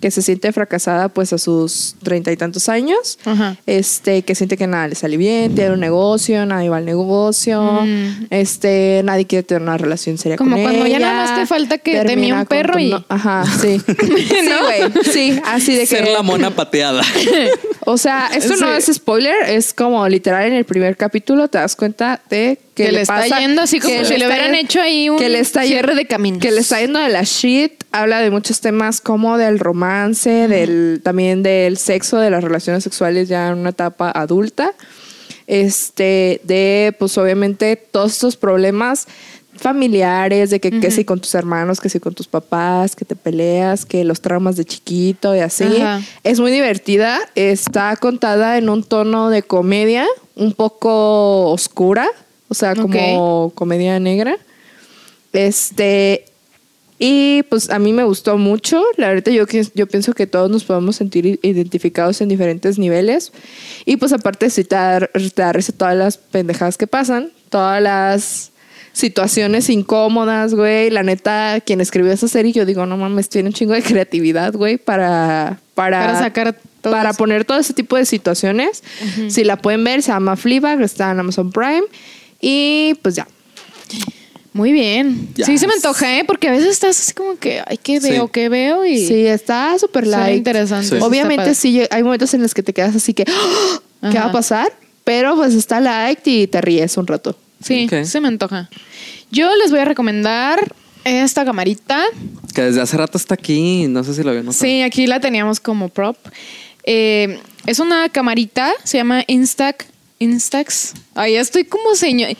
Que se siente fracasada pues a sus treinta y tantos años. Ajá. Este, que siente que nada le sale bien, tiene un negocio, nadie va al negocio, Mm. este, nadie quiere tener una relación seria Como con cuando ya nada más te falta que te mía un perro y- no- Ajá, sí. sí, güey. Sí, así de Ser que... la mona pateada. O sea, esto no es spoiler, es como literal en el primer capítulo te das cuenta de que, Que le está pasa- yendo así como que si le hubieran hecho ahí un que le está cierre yendo- de caminos. Que le está yendo de la shit, habla de muchos temas como del romance, del también del sexo, de las relaciones sexuales ya en una etapa adulta. Este, de pues obviamente todos estos problemas familiares, de que, que si con tus hermanos, que si con tus papás, que te peleas, que los traumas de chiquito y así. Es muy divertida, está contada en un tono de comedia, un poco oscura, o sea, como comedia negra. Este, y pues a mí me gustó mucho. La verdad, yo, que- yo pienso que todos nos podemos sentir identificados en diferentes niveles. Y pues aparte, sí te da, te da risa todas las pendejadas que pasan, todas las situaciones incómodas, güey. La neta, quien escribió esa serie, yo digo, no mames, tiene un chingo de creatividad, güey, para, para, Para sacar todo para eso. poner todo ese tipo de situaciones. Si la pueden ver, se llama Fleabag, está en Amazon Prime. Y pues ya. Muy bien. Yes. Sí se me antoja, ¿eh? Porque a veces estás así como que, ay, ¿qué veo? Sí. ¿Qué veo? Y Sí, está súper light. interesante. Sí. Obviamente sí, hay momentos en los que te quedas así que, ¡Ah! ¿qué Ajá. va a pasar? Pero pues está light y te ríes un rato. Sí, se me antoja. Yo les voy a recomendar esta camarita. Que desde hace rato está aquí. No sé si lo había notado. Sí, aquí la teníamos como prop. Eh, es una camarita, se llama Instax. Instax. Ay, ya estoy como señor.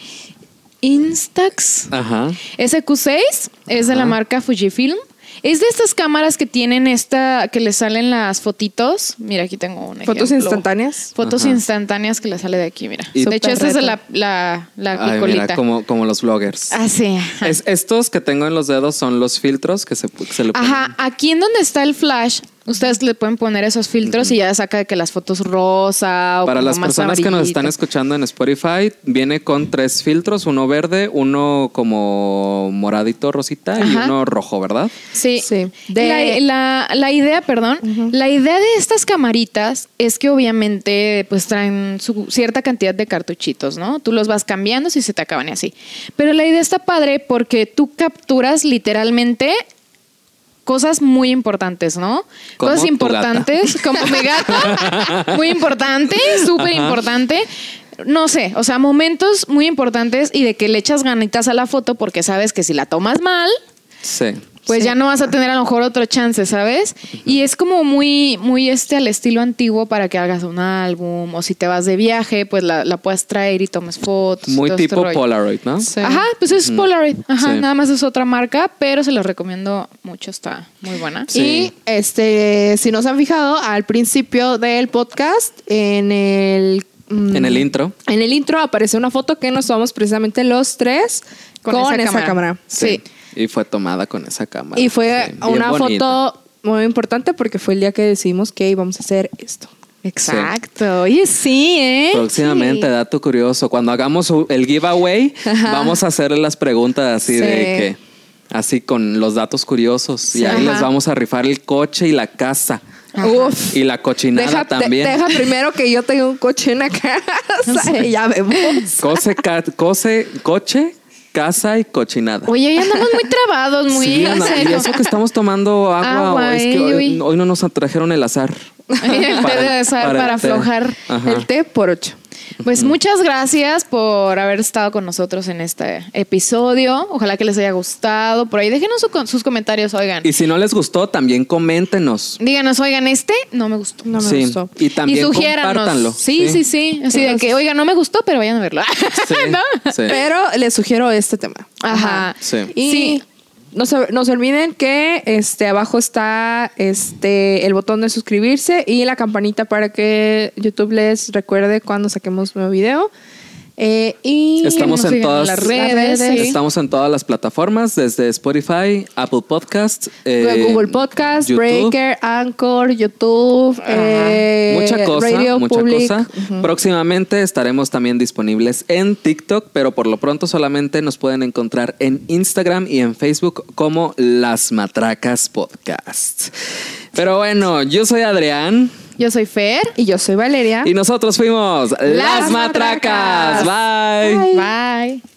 Instax. Ajá. SQ6 es de la marca Fujifilm. Es de estas cámaras que tienen esta, que le salen las fotitos. Mira, aquí tengo un Fotos ejemplo. instantáneas. Fotos Ajá. instantáneas que le sale de aquí, mira. Y- de hecho, esta es de la, la, la Ay, picolita. mira, como, como los bloggers. Ah, sí. ajá. Es- estos que tengo en los dedos son los filtros que se le ponen. Ajá, aquí en donde está el flash Ustedes le pueden poner esos filtros y ya saca de que las fotos rosa o Para como las más personas que nos están escuchando en Spotify, viene con tres filtros, uno verde, uno como moradito rosita y uno rojo, ¿verdad? Sí. Sí. De- La, la- la idea, perdón, la idea de estas camaritas es que obviamente pues traen su cierta cantidad de cartuchitos, ¿no? Tú los vas cambiando si se te acaban y así. Pero la idea está padre porque tú capturas literalmente cosas muy importantes, ¿no? Como cosas importantes, como mi gata, muy importante, súper importante. No sé, o sea, momentos muy importantes y de que le echas ganitas a la foto porque sabes que si la tomas mal, Sí. pues Sí. ya no vas a tener a lo mejor otro chance, ¿sabes? Y es como muy, muy este al estilo antiguo para que hagas un álbum o si te vas de viaje, pues la, la puedas traer y tomes fotos. Muy este tipo. Polaroid, ¿no? Sí. Ajá, pues es Polaroid. Ajá, Sí. nada más es otra marca, pero se los recomiendo mucho, está muy buena. Sí. Y este, si nos han fijado, al principio del podcast, en el mm, En el intro. En el intro aparece una foto que nos tomamos precisamente los tres con, esa, cámara. Sí. Y fue tomada con esa cámara. Y fue Sí, una foto muy importante porque fue el día que decidimos que íbamos a hacer esto. Exacto. Oye, sí, ¿eh? Próximamente, Sí. dato curioso, cuando hagamos el giveaway, Ajá. vamos a hacerle las preguntas así Sí. de que, así con los datos curiosos. Y ahí Ajá. les vamos a rifar el coche y la casa. Uf. Y la cochinada Deja, de- también. deja primero que yo tenga un coche en la casa y ya vemos. Cose, ca- cose, coche, casa y cochinada. Oye, ya andamos muy trabados, muy Sí, Ana, y eso que estamos tomando agua, Agua, es que hoy, hoy no nos trajeron el azar. El té de azar para té. aflojar. Ajá. El té por ocho. Pues muchas gracias por haber estado con nosotros en este episodio. Ojalá que les haya gustado. Por ahí déjenos su- sus comentarios, oigan. Y si no les gustó, también coméntenos. Díganos, oigan, este no me gustó. No me Sí. gustó. Y también y compártanlo. Sí, sí, sí. Así de que, oigan, no me gustó, pero vayan a verlo. Sí, ¿No? sí. Pero les sugiero este tema. Ajá. Sí. Y Sí. No se, no se olviden que este abajo está este el botón de suscribirse y la campanita para que YouTube les recuerde cuando saquemos nuevo video. Eh, y Estamos en todas las redes, sí. Estamos en todas las plataformas, desde Spotify, Apple Podcasts, eh, Google Podcast, YouTube. Breaker, Anchor, YouTube, eh, mucha cosa, Radio mucha Public. cosa. Próximamente estaremos también disponibles en TikTok, pero por lo pronto solamente nos pueden encontrar en Instagram y en Facebook como Las Matracas Podcast. Pero bueno, yo soy Adrián Yo soy Fer. Y yo soy Valeria. y nosotros fuimos Las, Las Matracas. Matracas. Bye. Bye.